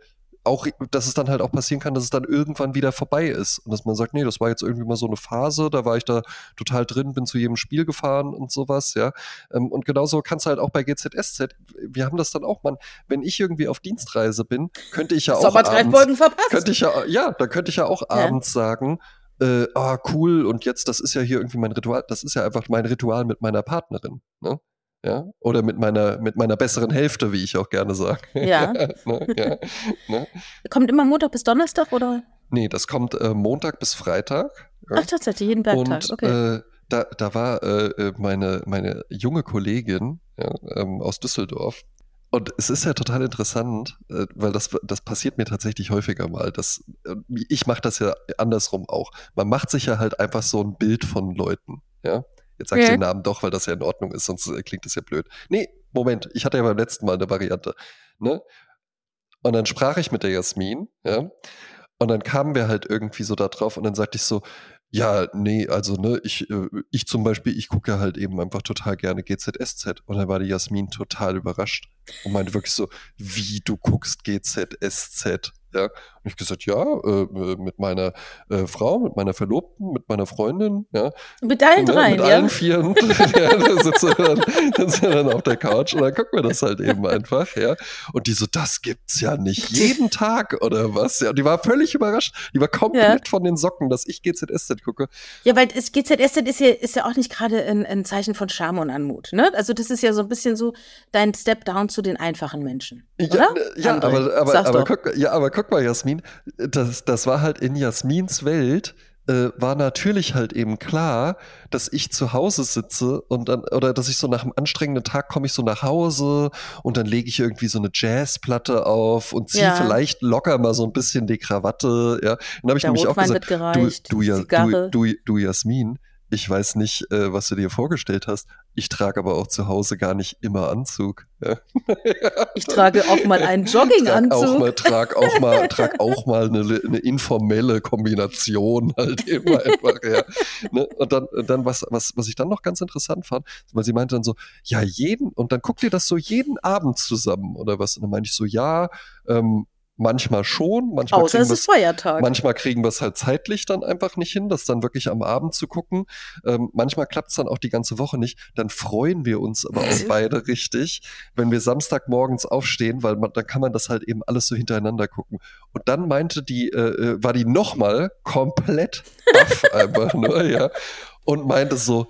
auch, dass es dann halt auch passieren kann, dass es dann irgendwann wieder vorbei ist. Und dass man sagt, nee, das war jetzt irgendwie mal so eine Phase, da war ich da total drin, bin zu jedem Spiel gefahren und sowas, ja. Ähm, und genauso kann es halt auch bei GZSZ, wir haben das dann auch, man, wenn ich irgendwie auf Dienstreise bin, könnte ich ja auch abends, könnte ich ja, ja, da könnte ich ja auch ja. abends sagen, äh, ah, cool, und jetzt, das ist ja hier irgendwie mein Ritual, das ist ja einfach mein Ritual mit meiner Partnerin, ne? Ja, oder mit meiner, mit meiner besseren Hälfte, wie ich auch gerne sage. (laughs) Ja. ne? ja ne? Kommt immer Montag bis Donnerstag oder? Nee, das kommt äh, Montag bis Freitag. Ja? Ach, tatsächlich, jeden Werktag, okay. Äh, da, da war äh, äh, meine, meine junge Kollegin ja, ähm, aus Düsseldorf. Und es ist ja total interessant, äh, weil das, das passiert mir tatsächlich häufiger mal. Das, äh, ich mache das ja andersrum auch. Man macht sich ja halt einfach so ein Bild von Leuten. Ja? Jetzt sage ich den Namen doch, weil das ja in Ordnung ist, sonst äh, klingt das ja blöd. Nee, Moment, ich hatte ja beim letzten Mal eine Variante. Ne? Und dann sprach ich mit der Jasmin, ja, und dann kamen wir halt irgendwie so da drauf und dann sagte ich so, ja, nee, also ne, ich, äh, ich zum Beispiel, ich gucke ja halt eben einfach total gerne GZSZ. Und dann war die Jasmin total überrascht und meinte wirklich so, wie du guckst GZSZ. Ja, und ich gesagt, ja, äh, äh, mit meiner äh, Frau, mit meiner Verlobten, mit meiner Freundin, ja. Mit allen drei, Mit ja? allen vieren. (laughs) ja, da sitzen wir, dann, dann wir dann auf der Couch und dann gucken wir das halt eben einfach, ja. Und die so, das gibt's ja nicht jeden Tag oder was? Ja, und die war völlig überrascht. Die war komplett ja. von den Socken, dass ich GZSZ gucke. Ja, weil es, GZSZ ist ja, ist ja auch nicht gerade ein, ein Zeichen von Charme und Anmut, ne? Also das ist ja so ein bisschen so dein Step down zu den einfachen Menschen. Ja, ja aber, aber, aber, guck, ja, aber guck mal, Jasmin, das, das war halt in Jasmins Welt, äh, war natürlich halt eben klar, dass ich zu Hause sitze und dann, oder dass ich so nach einem anstrengenden Tag komme ich so nach Hause und dann lege ich irgendwie so eine Jazzplatte auf und ziehe ja. vielleicht locker mal so ein bisschen die Krawatte, ja. Dann habe ich Der nämlich Rotwein auch gesagt, du, du, ja, du, du, du, Jasmin, ich weiß nicht, äh, was du dir vorgestellt hast, Ich trage aber auch zu Hause gar nicht immer Anzug. (laughs) Ja. Ich trage auch mal einen Jogginganzug. (laughs) Trag auch mal, trag auch mal, (laughs) trag auch mal eine, eine informelle Kombination halt immer einfach, ja. Ne? Und dann, dann was, was, was ich dann noch ganz interessant fand, weil sie meinte dann so, ja, jeden, und dann guckt ihr das so jeden Abend zusammen oder was? Und dann meinte ich so, ja, ähm, Manchmal schon, manchmal Außer es ist Feiertag. Manchmal kriegen wir es halt zeitlich dann einfach nicht hin, das dann wirklich am Abend zu gucken. Ähm, manchmal klappt es dann auch die ganze Woche nicht. Dann freuen wir uns aber auch (laughs) beide richtig, wenn wir Samstagmorgens aufstehen, weil man, dann kann man das halt eben alles so hintereinander gucken. Und dann meinte die, äh, äh war die nochmal komplett (laughs) baff einfach nur, ja. Und meinte so,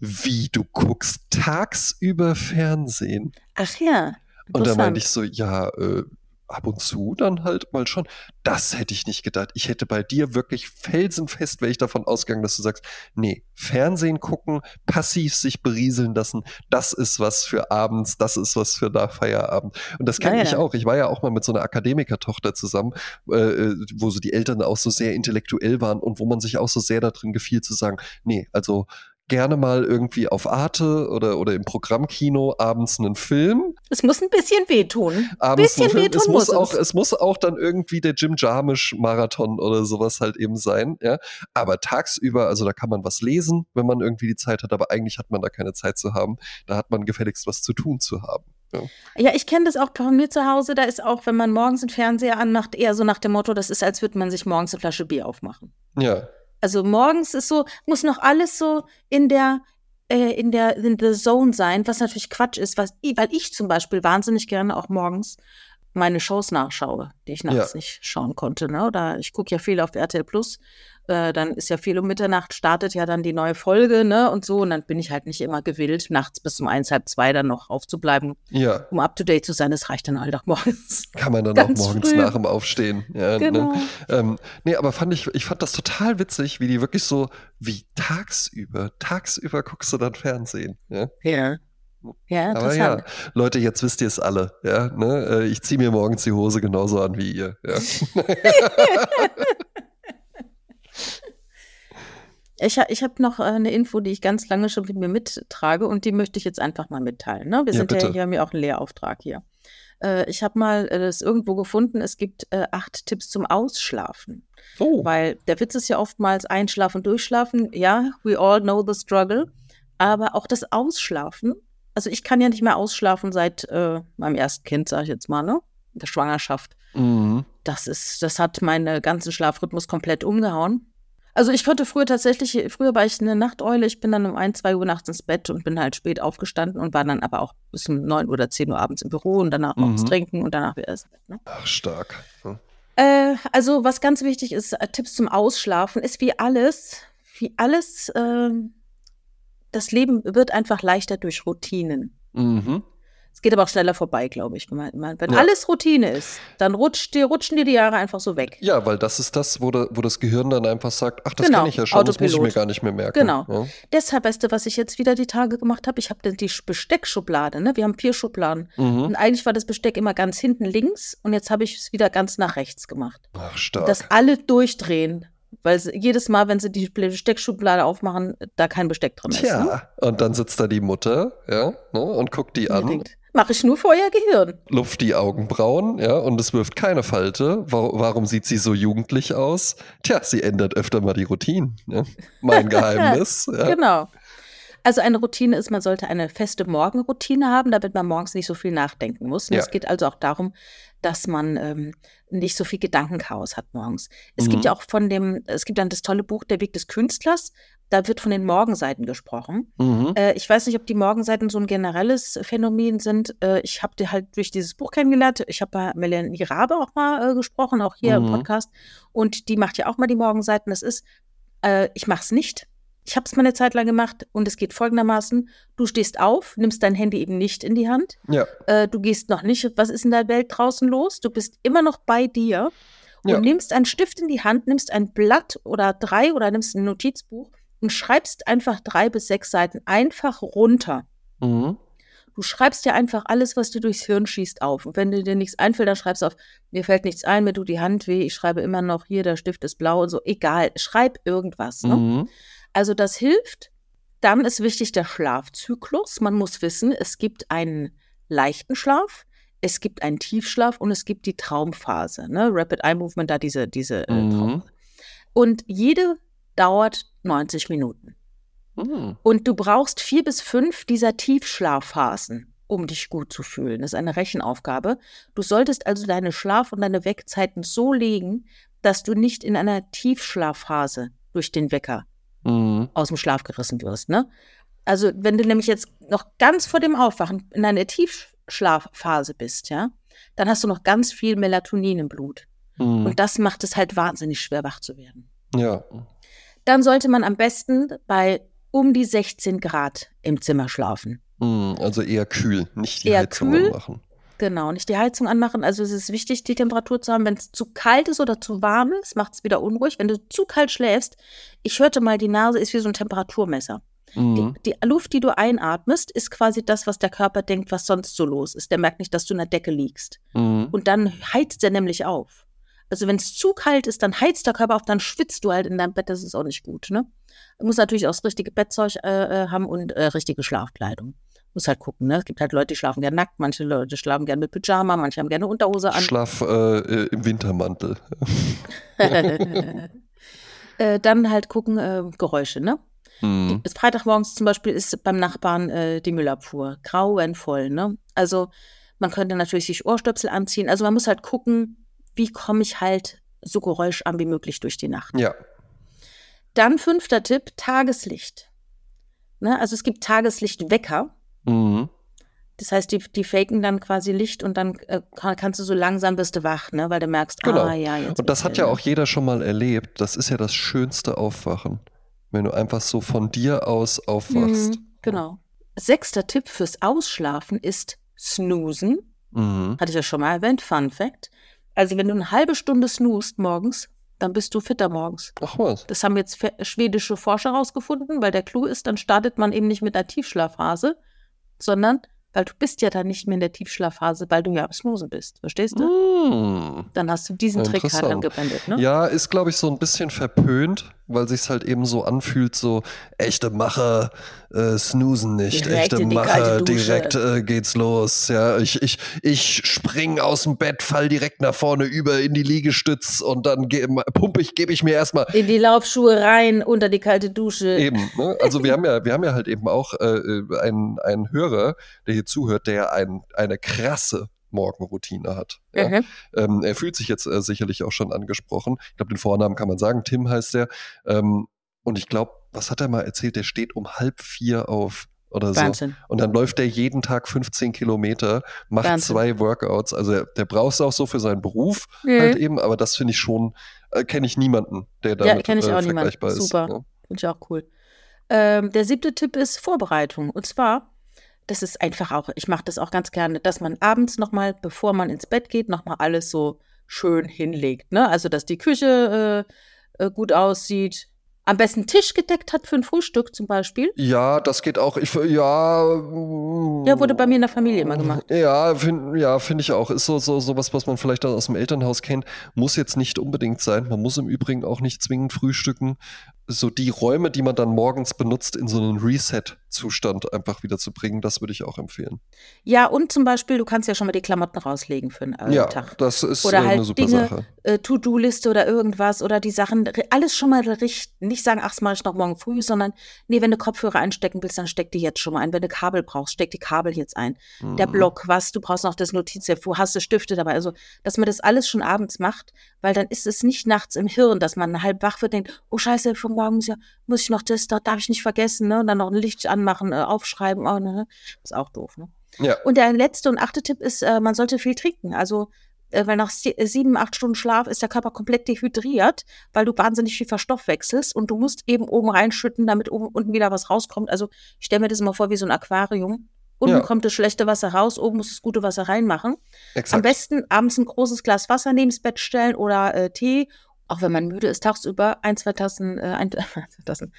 wie du guckst tagsüber Fernsehen. Ach ja. Und da meinte ich so, ja, äh, ab und zu dann halt mal schon. Das hätte ich nicht gedacht. Ich hätte bei dir wirklich felsenfest, wäre ich davon ausgegangen, dass du sagst, nee, Fernsehen gucken, passiv sich berieseln lassen, das ist was für abends, das ist was für nach Feierabend. Und das kenne ja, ich auch. Ich war ja auch mal mit so einer Akademikertochter zusammen, äh, äh, wo so die Eltern auch so sehr intellektuell waren und wo man sich auch so sehr darin gefiel zu sagen, nee, also gerne mal irgendwie auf Arte oder, oder im Programmkino abends einen Film. Es muss ein bisschen wehtun. Abends bisschen wehtun es muss, muss auch, es. muss auch dann irgendwie der Jim Jarmusch Marathon oder sowas halt eben sein, ja. Aber tagsüber, also da kann man was lesen, wenn man irgendwie die Zeit hat, aber eigentlich hat man da keine Zeit zu haben. Da hat man gefälligst was zu tun zu haben. Ja, ja ich kenne das auch bei mir zu Hause. Da ist auch, wenn man morgens einen Fernseher anmacht, eher so nach dem Motto, das ist, als würde man sich morgens eine Flasche Bier aufmachen. Ja. Also morgens ist so, muss noch alles so in der, äh, in der, in the zone sein, was natürlich Quatsch ist, was, weil ich zum Beispiel wahnsinnig gerne auch morgens meine Shows nachschaue, die ich nachts ja. nicht schauen konnte. Ne? Oder ich gucke ja viel auf RTL Plus äh, dann ist ja viel um Mitternacht, startet ja dann die neue Folge, ne, und so. Und dann bin ich halt nicht immer gewillt, nachts bis um eins, halb zwei dann noch aufzubleiben, ja. um up to date zu sein. Das reicht dann halt auch morgens. Kann man dann (laughs) Ganz auch morgens früh. nach dem Aufstehen. Ja, ne? genau. Ne? Ähm, nee, aber fand ich, ich fand das total witzig, wie die wirklich so, wie tagsüber, tagsüber guckst du dann Fernsehen. Ja. ja. Ja, Aber ja, Leute, jetzt wisst ihr es alle. Ja, ne? Äh, ich ziehe mir morgens die Hose genauso an wie ihr. Ja. (laughs) (laughs) Ich, ich habe noch äh, eine Info, die ich ganz lange schon mit mir mittrage und die möchte ich jetzt einfach mal mitteilen. Ne? Wir ja, sind ja hier, haben ja auch einen Lehrauftrag hier. Äh, ich habe mal äh, das irgendwo gefunden, es gibt äh, acht Tipps zum Ausschlafen. Oh. Weil der Witz ist ja oftmals Einschlafen, Durchschlafen. Ja, we all know the struggle. Aber auch das Ausschlafen. Also ich kann ja nicht mehr ausschlafen seit äh, meinem ersten Kind, sage ich jetzt mal, ne? Der Schwangerschaft. Mhm. Das ist, das hat meinen ganzen Schlafrhythmus komplett umgehauen. Also ich konnte früher tatsächlich, früher war ich eine Nachteule, ich bin dann um ein, zwei Uhr nachts ins Bett und bin halt spät aufgestanden und war dann aber auch bis um neun oder zehn Uhr abends im Büro und danach mhm. was trinken und danach wieder ins Bett. Ne? Ach, stark. Hm. Äh, also was ganz wichtig ist, äh, Tipps zum Ausschlafen, ist wie alles, wie alles, äh, das Leben wird einfach leichter durch Routinen. Mhm. Es geht aber auch schneller vorbei, glaube ich. Wenn ja. alles Routine ist, dann rutscht dir, rutschen dir die Jahre einfach so weg. Ja, weil das ist das, wo, de, wo das Gehirn dann einfach sagt, ach, das genau, kenne ich ja schon, Autopilot. das muss ich mir gar nicht mehr merken. Genau. Ja. Deshalb, weißt du, was ich jetzt wieder die Tage gemacht habe? Ich habe die Besteckschublade, ne? Wir haben vier Schubladen. Mhm. Und eigentlich war das Besteck immer ganz hinten links und jetzt habe ich es wieder ganz nach rechts gemacht. Ach, stark. Dass alle durchdrehen weil sie, jedes Mal, wenn sie die Besteckschublade aufmachen, da kein Besteck drin ist. Ja, ne? und dann sitzt da die Mutter, ja, ne, und guckt die an. Denkt, Mache ich nur vor ihr Gehirn. Luft die Augenbrauen, ja, und es wirft keine Falte. Warum sieht sie so jugendlich aus? Tja, sie ändert öfter mal die Routine. Ja? Mein (laughs) Geheimnis. ja. Genau. Also eine Routine ist, man sollte eine feste Morgenroutine haben, damit man morgens nicht so viel nachdenken muss. Und ja. es geht also auch darum, dass man ähm, nicht so viel Gedankenchaos hat morgens. Es mhm. gibt ja auch von dem, es gibt dann das tolle Buch Der Weg des Künstlers, da wird von den Morgenseiten gesprochen. Mhm. Äh, ich weiß nicht, ob die Morgenseiten so ein generelles Phänomen sind. Äh, ich habe die halt durch dieses Buch kennengelernt. Ich habe bei Melanie Rabe auch mal äh, gesprochen, auch hier mhm. im Podcast. Und die macht ja auch mal die Morgenseiten. Das ist, äh, ich mache es nicht. Ich habe es mal eine Zeit lang gemacht und es geht folgendermaßen: Du stehst auf, nimmst dein Handy eben nicht in die Hand. Ja. Äh, du gehst noch nicht, was ist in der Welt draußen los? Du bist immer noch bei dir und ja. nimmst einen Stift in die Hand, nimmst ein Blatt oder drei oder nimmst ein Notizbuch und schreibst einfach drei bis sechs Seiten einfach runter. Mhm. Du schreibst ja einfach alles, was dir durchs Hirn schießt, auf. Und wenn dir nichts einfällt, dann schreibst du auf, mir fällt nichts ein, mir tut die Hand weh, ich schreibe immer noch hier, der Stift ist blau und so. Egal, schreib irgendwas. Ne? Mhm. Also das hilft, Dann ist wichtig der Schlafzyklus. Man muss wissen, es gibt einen leichten Schlaf, es gibt einen Tiefschlaf und es gibt die Traumphase. Ne? Rapid Eye Movement, da diese, diese äh, Mhm. Traumphase. Und jede dauert 90 Minuten. Hm. Und du brauchst vier bis fünf dieser Tiefschlafphasen, um dich gut zu fühlen. Das ist eine Rechenaufgabe. Du solltest also deine Schlaf- und deine Weckzeiten so legen, dass du nicht in einer Tiefschlafphase durch den Wecker Mhm. aus dem Schlaf gerissen wirst. Ne? Also wenn du nämlich jetzt noch ganz vor dem Aufwachen in einer Tiefschlafphase bist, ja, dann hast du noch ganz viel Melatonin im Blut. Mhm. Und das macht es halt wahnsinnig schwer, wach zu werden. Ja. Dann sollte man am besten bei um die 16 Grad im Zimmer schlafen. Mhm. Also eher kühl, nicht die Eher Heizung kühl. anmachen. Genau, nicht die Heizung anmachen. Also es ist wichtig, die Temperatur zu haben. Wenn es zu kalt ist oder zu warm ist, macht es wieder unruhig. Wenn du zu kalt schläfst, ich hörte mal, die Nase ist wie so ein Temperaturmesser. Mhm. Die, die Luft, die du einatmest, ist quasi das, was der Körper denkt, was sonst so los ist. Der merkt nicht, dass du in der Decke liegst. Mhm. Und dann heizt er nämlich auf. Also wenn es zu kalt ist, dann heizt der Körper auf, dann schwitzt du halt in deinem Bett, das ist auch nicht gut. Ne? Du musst natürlich auch das richtige Bettzeug äh, äh, haben und äh, richtige Schlafkleidung. Muss halt gucken, ne? Es gibt halt Leute, die schlafen gerne nackt, manche Leute schlafen gerne mit Pyjama, manche haben gerne Unterhose an. Schlaf äh, äh, im Wintermantel. (laughs) äh, dann halt gucken, äh, Geräusche, ne? Mhm. Bis Freitagmorgens zum Beispiel ist beim Nachbarn äh, die Müllabfuhr grauenvoll, ne? Also man könnte natürlich sich Ohrstöpsel anziehen. Also man muss halt gucken, wie komme ich halt so geräuscharm wie möglich durch die Nacht. Ja. Dann fünfter Tipp, Tageslicht. Ne? Also es gibt Tageslichtwecker. Mhm. Das heißt, die, die faken dann quasi Licht und dann äh, kann, kannst du so langsam bist du wach, ne? weil du merkst, Genau. ah ja, jetzt Und das hat ja auch jeder schon mal erlebt. Das ist ja das schönste Aufwachen. Wenn du einfach so von dir aus aufwachst. Mhm, genau. Sechster Tipp fürs Ausschlafen ist Snoosen. Mhm. Hatte ich ja schon mal erwähnt, Fun Fact. Also wenn du eine halbe Stunde snoost morgens, dann bist du fitter morgens. Ach was. Das haben jetzt schwedische Forscher rausgefunden, weil der Clou ist, dann startet man eben nicht mit einer Tiefschlafphase, sondern weil du bist ja dann nicht mehr in der Tiefschlafphase, weil du ja am Snoosen bist. Verstehst du? Mhm. Dann hast du diesen Trick halt angewendet, ne? Ja, ist, glaube ich, so ein bisschen verpönt, weil sich's halt eben so anfühlt, so echte Macher äh, snoosen nicht, Direkt echte Macher, direkt äh, geht's los. Ja, ich, ich, ich spring aus dem Bett, fall direkt nach vorne über in die Liegestütz und dann ge- pumpe ich, gebe ich mir erstmal In die Laufschuhe rein, unter die kalte Dusche. Eben, ne? Also wir haben ja, wir haben ja halt eben auch äh, äh, einen, einen Hörer, der hier zuhört, der ein, eine krasse Morgenroutine hat. Ja? Mhm. Ähm, er fühlt sich jetzt äh, sicherlich auch schon angesprochen. Ich glaube, den Vornamen kann man sagen. Tim heißt er. Ähm, und ich glaube, was hat er mal erzählt? Der steht um halb vier auf oder so. Wahnsinn. Und dann läuft er jeden Tag 15 Kilometer, macht Wahnsinn. zwei Workouts. Also er, der braucht es auch so für seinen Beruf Mhm. halt eben. Aber das finde ich schon, äh, kenne ich niemanden, der Ja, damit kenn ich äh, auch niemanden. vergleichbar ist. Super. Ne? Finde ich auch cool. Ähm, der siebte Tipp ist Vorbereitung. Und zwar, das ist einfach auch, ich mache das auch ganz gerne, dass man abends nochmal, bevor man ins Bett geht, nochmal alles so schön hinlegt. Ne? Also, dass die Küche äh, äh, gut aussieht. Am besten Tisch gedeckt hat für ein Frühstück zum Beispiel. Ja, das geht auch. Ich, ja, Ja, wurde bei mir in der Familie immer gemacht. Ja, finde ja, find ich auch. Ist so, so, so was, was man vielleicht aus dem Elternhaus kennt. Muss jetzt nicht unbedingt sein. Man muss im Übrigen auch nicht zwingend frühstücken. So die Räume, die man dann morgens benutzt, in so einen Reset-Zustand einfach wieder zu bringen, das würde ich auch empfehlen. Ja, und zum Beispiel, du kannst ja schon mal die Klamotten rauslegen für einen äh, ja, Tag. das ist Oder äh, eine halt super Dinge, Sache. äh, To-Do-Liste oder irgendwas oder die Sachen, alles schon mal richten. Nicht sagen, ach, das mache ich noch morgen früh, sondern nee, wenn du Kopfhörer einstecken willst, dann steck die jetzt schon mal ein. Wenn du Kabel brauchst, steck die Kabel jetzt ein. Der Mhm. Block, was, du brauchst noch das Notizheft, wo hast du Stifte dabei? Also, dass man das alles schon abends macht, weil dann ist es nicht nachts im Hirn, dass man halb wach wird, denkt, oh scheiße, von morgen muss, ja, muss ich noch das, da darf ich nicht vergessen, ne? Und dann noch ein Licht anmachen, äh, aufschreiben, oh, ne? Ist auch doof, ne? Ja, Und der letzte und achte Tipp ist, äh, man sollte viel trinken. Also, äh, weil nach sie- sieben, acht Stunden Schlaf ist der Körper komplett dehydriert, weil du wahnsinnig viel verstoffwechselst und du musst eben oben reinschütten, damit oben unten wieder was rauskommt. Also, ich stelle mir das immer vor wie so ein Aquarium. Unten Ja. kommt das schlechte Wasser raus, oben muss das gute Wasser reinmachen. exakt. Am besten abends ein großes Glas Wasser neben das Bett stellen oder äh, Tee. Auch wenn man müde ist, tagsüber ein, zwei Tassen, äh, ein, (laughs) zwei Tassen,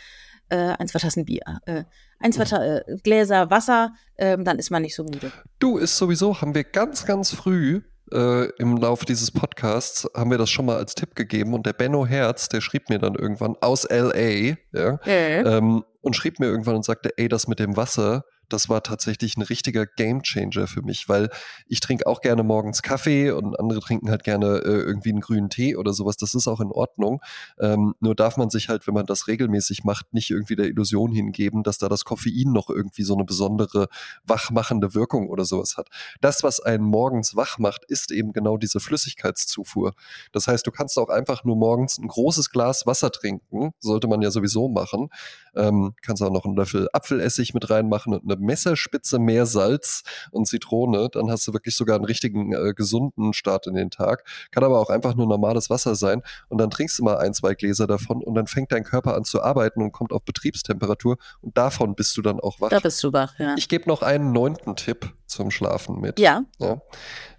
äh, ein, zwei Tassen Bier, äh, ein, zwei Ta äh, Gläser Wasser, ähm, dann ist man nicht so müde. Du, ist sowieso, haben wir ganz, ganz früh äh, im Laufe dieses Podcasts haben wir das schon mal als Tipp gegeben und der Benno Herz, der schrieb mir dann irgendwann aus LA, ja, Äh. ähm, und schrieb mir irgendwann und sagte, ey, das mit dem Wasser, das war tatsächlich ein richtiger Gamechanger für mich, weil ich trinke auch gerne morgens Kaffee und andere trinken halt gerne äh, irgendwie einen grünen Tee oder sowas. Das ist auch in Ordnung. Ähm, nur darf man sich halt, wenn man das regelmäßig macht, nicht irgendwie der Illusion hingeben, dass da das Koffein noch irgendwie so eine besondere wachmachende Wirkung oder sowas hat. Das, was einen morgens wach macht, ist eben genau diese Flüssigkeitszufuhr. Das heißt, du kannst auch einfach nur morgens ein großes Glas Wasser trinken, sollte man ja sowieso machen. Ähm, kannst auch noch einen Löffel Apfelessig mit reinmachen und eine Messerspitze mehr Salz und Zitrone, dann hast du wirklich sogar einen richtigen äh, gesunden Start in den Tag. Kann aber auch einfach nur normales Wasser sein und dann trinkst du mal ein, zwei Gläser davon und dann fängt dein Körper an zu arbeiten und kommt auf Betriebstemperatur und davon bist du dann auch wach. Da bist du wach, ja. Ich gebe noch einen neunten Tipp zum Schlafen mit. Ja. ja.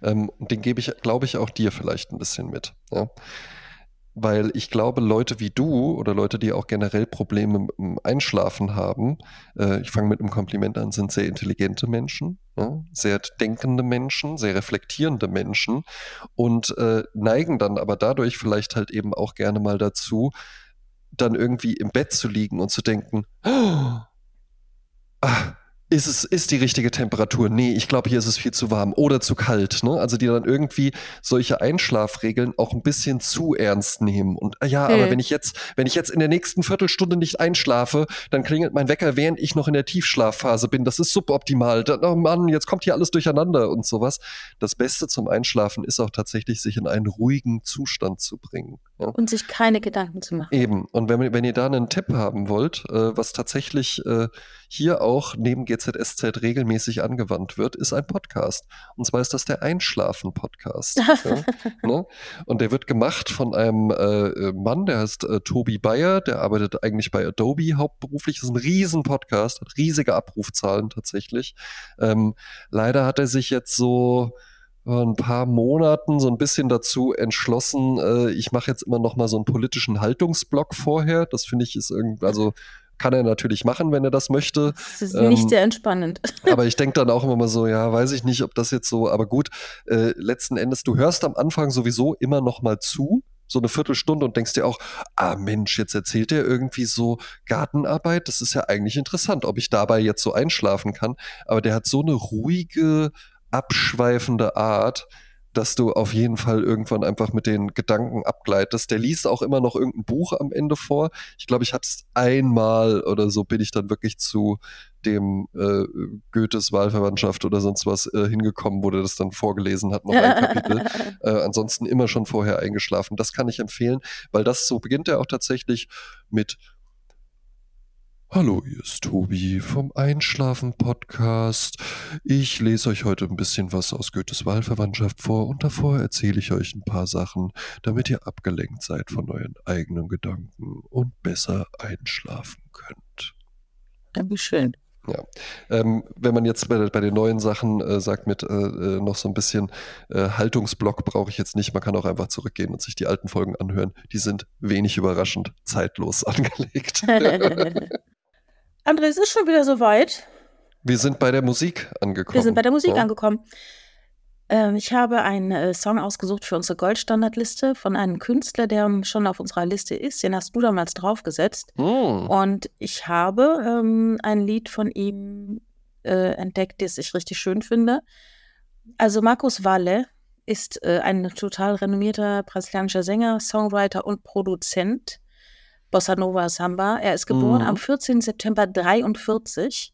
Ähm, und den gebe ich, glaube ich, auch dir vielleicht ein bisschen mit. Ja. Weil ich glaube, Leute wie du oder Leute, die auch generell Probleme mit dem Einschlafen haben, äh, ich fange mit einem Kompliment an, sind sehr intelligente Menschen, ja, sehr denkende Menschen, sehr reflektierende Menschen und äh, neigen dann aber dadurch vielleicht halt eben auch gerne mal dazu, dann irgendwie im Bett zu liegen und zu denken, oh, (gasps) ah, ist es ist die richtige Temperatur? Nee, ich glaube, hier ist es viel zu warm oder zu kalt. Ne? Also die dann irgendwie solche Einschlafregeln auch ein bisschen zu ernst nehmen. Und ah ja, Hm. aber wenn ich jetzt, wenn ich jetzt in der nächsten Viertelstunde nicht einschlafe, dann klingelt mein Wecker, während ich noch in der Tiefschlafphase bin. Das ist suboptimal. Da, oh Mann, jetzt kommt hier alles durcheinander und sowas. Das Beste zum Einschlafen ist auch tatsächlich, sich in einen ruhigen Zustand zu bringen. Ja? Und sich keine Gedanken zu machen. Eben. Und wenn, wenn ihr da einen Tipp haben wollt, äh, was tatsächlich äh, hier auch neben GZSZ regelmäßig angewandt wird, ist ein Podcast. Und zwar ist das der Einschlafen-Podcast. (laughs) ja, ne? Und der wird gemacht von einem äh, Mann, der heißt äh, Tobi Bayer, der arbeitet eigentlich bei Adobe hauptberuflich. Das ist ein riesen Podcast, hat riesige Abrufzahlen tatsächlich. Ähm, leider hat er sich jetzt so vor ein paar Monaten so ein bisschen dazu entschlossen, äh, ich mache jetzt immer noch mal so einen politischen Haltungsblock vorher. Das finde ich ist irgendwie, also kann er natürlich machen, wenn er das möchte. Das ist Ähm, nicht sehr entspannend. (laughs) Aber ich denke dann auch immer mal so, ja, weiß ich nicht, ob das jetzt so, aber gut, äh, letzten Endes, du hörst am Anfang sowieso immer noch mal zu, so eine Viertelstunde und denkst dir auch, ah Mensch, jetzt erzählt er irgendwie so Gartenarbeit, das ist ja eigentlich interessant, ob ich dabei jetzt so einschlafen kann. Aber der hat so eine ruhige, abschweifende Art, dass du auf jeden Fall irgendwann einfach mit den Gedanken abgleitest. Der liest auch immer noch irgendein Buch am Ende vor. Ich glaube, ich habe es einmal oder so bin ich dann wirklich zu dem äh, Goethes Wahlverwandtschaft oder sonst was äh, hingekommen, wo der das dann vorgelesen hat, noch ein Kapitel. (laughs) Äh, ansonsten immer schon vorher eingeschlafen. Das kann ich empfehlen, weil das so beginnt er auch tatsächlich mit Hallo, hier ist Tobi vom Einschlafen-Podcast. Ich lese euch heute ein bisschen was aus Goethes Wahlverwandtschaft vor und davor erzähle ich euch ein paar Sachen, damit ihr abgelenkt seid von euren eigenen Gedanken und besser einschlafen könnt. Ja, wie schön. Ähm, wenn man jetzt bei, bei den neuen Sachen äh, sagt mit äh, äh, noch so ein bisschen äh, Haltungsblock brauche ich jetzt nicht, man kann auch einfach zurückgehen und sich die alten Folgen anhören. Die sind wenig überraschend zeitlos (laughs) angelegt. (laughs) André, es ist schon wieder soweit. Wir sind bei der Musik angekommen. Wir sind bei der Musik ja. angekommen. Ähm, ich habe einen äh, Song ausgesucht für unsere Goldstandardliste von einem Künstler, der schon auf unserer Liste ist. Den hast du damals draufgesetzt. Hm. Und ich habe ähm, ein Lied von ihm äh, entdeckt, das ich richtig schön finde. Also Marcos Valle ist äh, ein total renommierter brasilianischer Sänger, Songwriter und Produzent. Bossa Nova Samba. Er ist geboren Mhm. am 14. September 43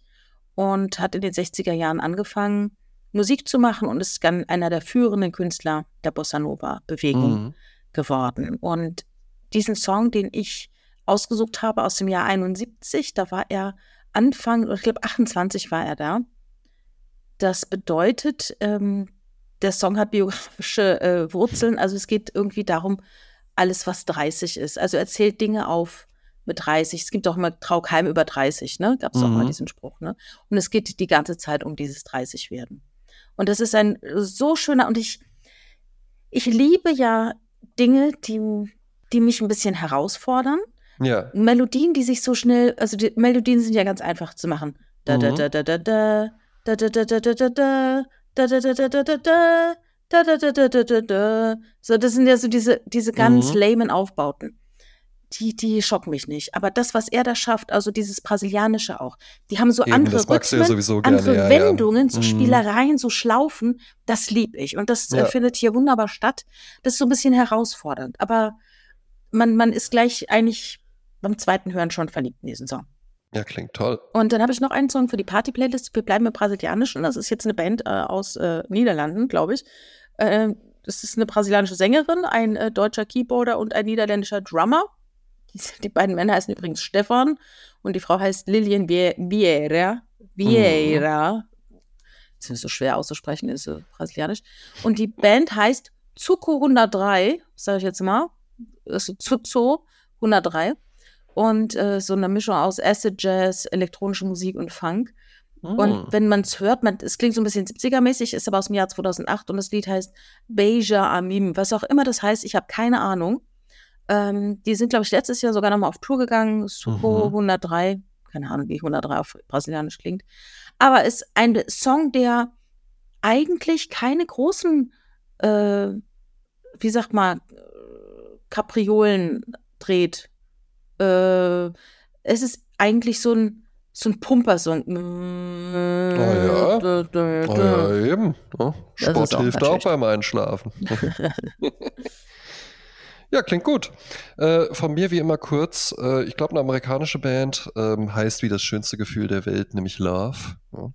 und hat in den 60er Jahren angefangen, Musik zu machen und ist dann einer der führenden Künstler der Bossa Nova Bewegung Mhm. geworden. Und diesen Song, den ich ausgesucht habe aus dem Jahr 71, da war er Anfang, ich glaube 28 war er da. Das bedeutet, ähm, der Song hat biografische äh, Wurzeln. Also es geht irgendwie darum, alles, was 30 ist. Also er zählt Dinge auf mit 30. Es gibt auch immer Trau keinem über 30, ne? Gab es auch mal Mhm. diesen Spruch, ne? Und es geht die ganze Zeit um dieses 30-Werden. Und das ist ein so schöner, und ich, ich liebe ja Dinge, die, die mich ein bisschen herausfordern. Ja. Melodien, die sich so schnell, also die Melodien sind ja ganz einfach zu machen. Da da Mhm. da da da da da da da da da da da da da da da da da da da, da, da, da, da. So, das sind ja so diese, diese ganz Mhm. lamen Aufbauten. Die, die schocken mich nicht. Aber das, was er da schafft, also dieses Brasilianische auch, die haben so Eben, andere ja Rhythmen, sowieso gerne. andere Ja, ja. Wendungen, so Mhm. Spielereien, so Schlaufen, das lieb ich. Und das äh, Ja. findet hier wunderbar statt. Das ist so ein bisschen herausfordernd. Aber man, man ist gleich eigentlich beim zweiten Hören schon verliebt in diesen Song. Ja, klingt toll. Und dann habe ich noch einen Song für die Party-Playlist. Wir bleiben im Brasilianischen. Das ist jetzt eine Band äh, aus äh, Niederlanden, glaube ich. Äh, das ist eine brasilianische Sängerin, ein äh, deutscher Keyboarder und ein niederländischer Drummer. Die, die beiden Männer heißen übrigens Stefan und die Frau heißt Lilian Vie- Vieira. Vieira. Das ist so schwer auszusprechen, ist so brasilianisch. Und die Band heißt Zuko 103, sage ich jetzt mal. Ist Zuzo 103 und äh, so eine Mischung aus Acid Jazz, elektronische Musik und Funk. Und Mhm. wenn man es hört, man, es klingt so ein bisschen 70er-mäßig, ist aber aus dem Jahr 2008 und das Lied heißt Beja Amim, was auch immer das heißt, ich habe keine Ahnung. Ähm, die sind, glaube ich, letztes Jahr sogar nochmal auf Tour gegangen, Suko Mhm. 103, keine Ahnung, wie 103 auf Brasilianisch klingt. Aber ist ein Song, der eigentlich keine großen, äh, wie sagt man, Kapriolen dreht. Äh, es ist eigentlich so ein, so ein Pumpersong. ja. Da, da, Oh, da. ja, eben. Ja, ist Sport auch hilft auch beim Einschlafen. (laughs) (laughs) ja, klingt gut. Äh, von mir wie immer kurz. Äh, ich glaube, eine amerikanische Band ähm, heißt wie das schönste Gefühl der Welt, nämlich Love. Ja.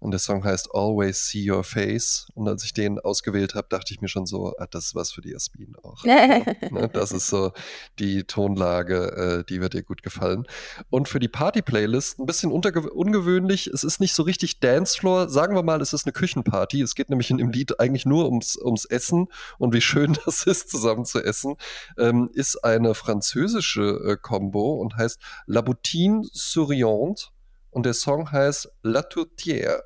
Und der Song heißt Always See Your Face. Und als ich den ausgewählt habe, dachte ich mir schon so, ah, das ist was für die Jasmin auch. (laughs) Ne? Das ist so die Tonlage, äh, die wird dir gut gefallen. Und für die Party-Playlist ein bisschen ungewöhnlich. Es ist nicht so richtig Dancefloor. Sagen wir mal, es ist eine Küchenparty. Es geht nämlich in dem Lied eigentlich nur ums, ums Essen und wie schön (laughs) das ist, zusammen zu essen. Ähm, ist eine französische äh, Combo und heißt La Boutine Souriante. Und der Song heißt La Tourtière.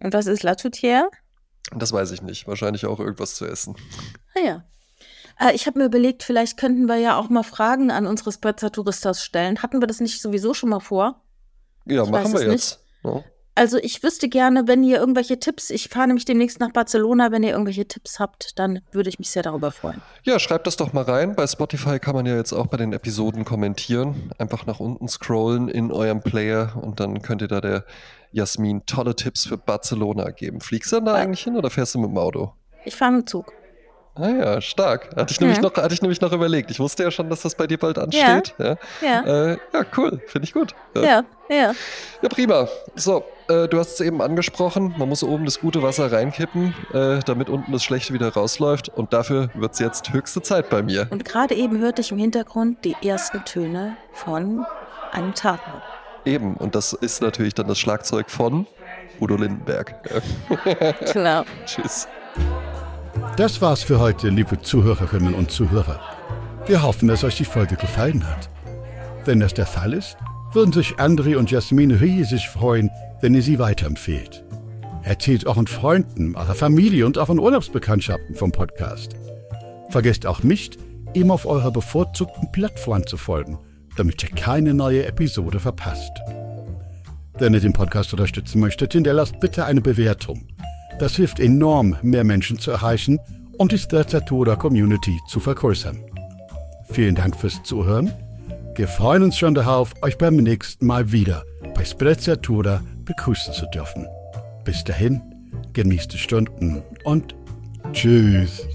Und was ist La Toutière? Das weiß ich nicht. Wahrscheinlich auch irgendwas zu essen. Ah ja. Äh, ich habe mir überlegt, vielleicht könnten wir ja auch mal Fragen an unsere Spezza-Touristas stellen. Hatten wir das nicht sowieso schon mal vor? Ja, Ich machen wir jetzt. Ja. Also ich wüsste gerne, wenn ihr irgendwelche Tipps, ich fahre nämlich demnächst nach Barcelona, wenn ihr irgendwelche Tipps habt, dann würde ich mich sehr darüber freuen. Ja, schreibt das doch mal rein. Bei Spotify kann man ja jetzt auch bei den Episoden kommentieren. Einfach nach unten scrollen in eurem Player und dann könnt ihr da der Jasmin tolle Tipps für Barcelona geben. Fliegst du dann da Ja. eigentlich hin oder fährst du mit dem Auto? Ich fahre mit dem Zug. Ah ja, stark. Hatte ich, nämlich Ja. noch, hatte ich nämlich noch überlegt. Ich wusste ja schon, dass das bei dir bald ansteht. Ja, Ja, äh, ja cool. Finde ich gut. Ja. ja, ja. Ja, prima. So, äh, du hast es eben angesprochen, man muss oben das gute Wasser reinkippen, äh, damit unten das schlechte wieder rausläuft. Und dafür wird es jetzt höchste Zeit bei mir. Und gerade eben hörte ich im Hintergrund die ersten Töne von einem Tatort. Eben, und das ist natürlich dann das Schlagzeug von Udo Lindenberg. Ja. Klar. (laughs) Tschüss. Das war's für heute, liebe Zuhörerinnen und Zuhörer. Wir hoffen, dass euch die Folge gefallen hat. Wenn das der Fall ist, würden sich André und Jasmin riesig freuen, wenn ihr sie weiterempfehlt. Erzählt euren Freunden, eurer Familie und euren Urlaubsbekanntschaften vom Podcast. Vergesst auch nicht, ihm auf eurer bevorzugten Plattform zu folgen, damit ihr keine neue Episode verpasst. Wenn ihr den Podcast unterstützen möchtet, hinterlasst bitte eine Bewertung. Das hilft enorm, mehr Menschen zu erreichen und die Strezzatura Community zu vergrößern. Vielen Dank fürs Zuhören. Wir freuen uns schon darauf, euch beim nächsten Mal wieder bei Sprezzatura begrüßen zu dürfen. Bis dahin, genießt die Stunden und tschüss.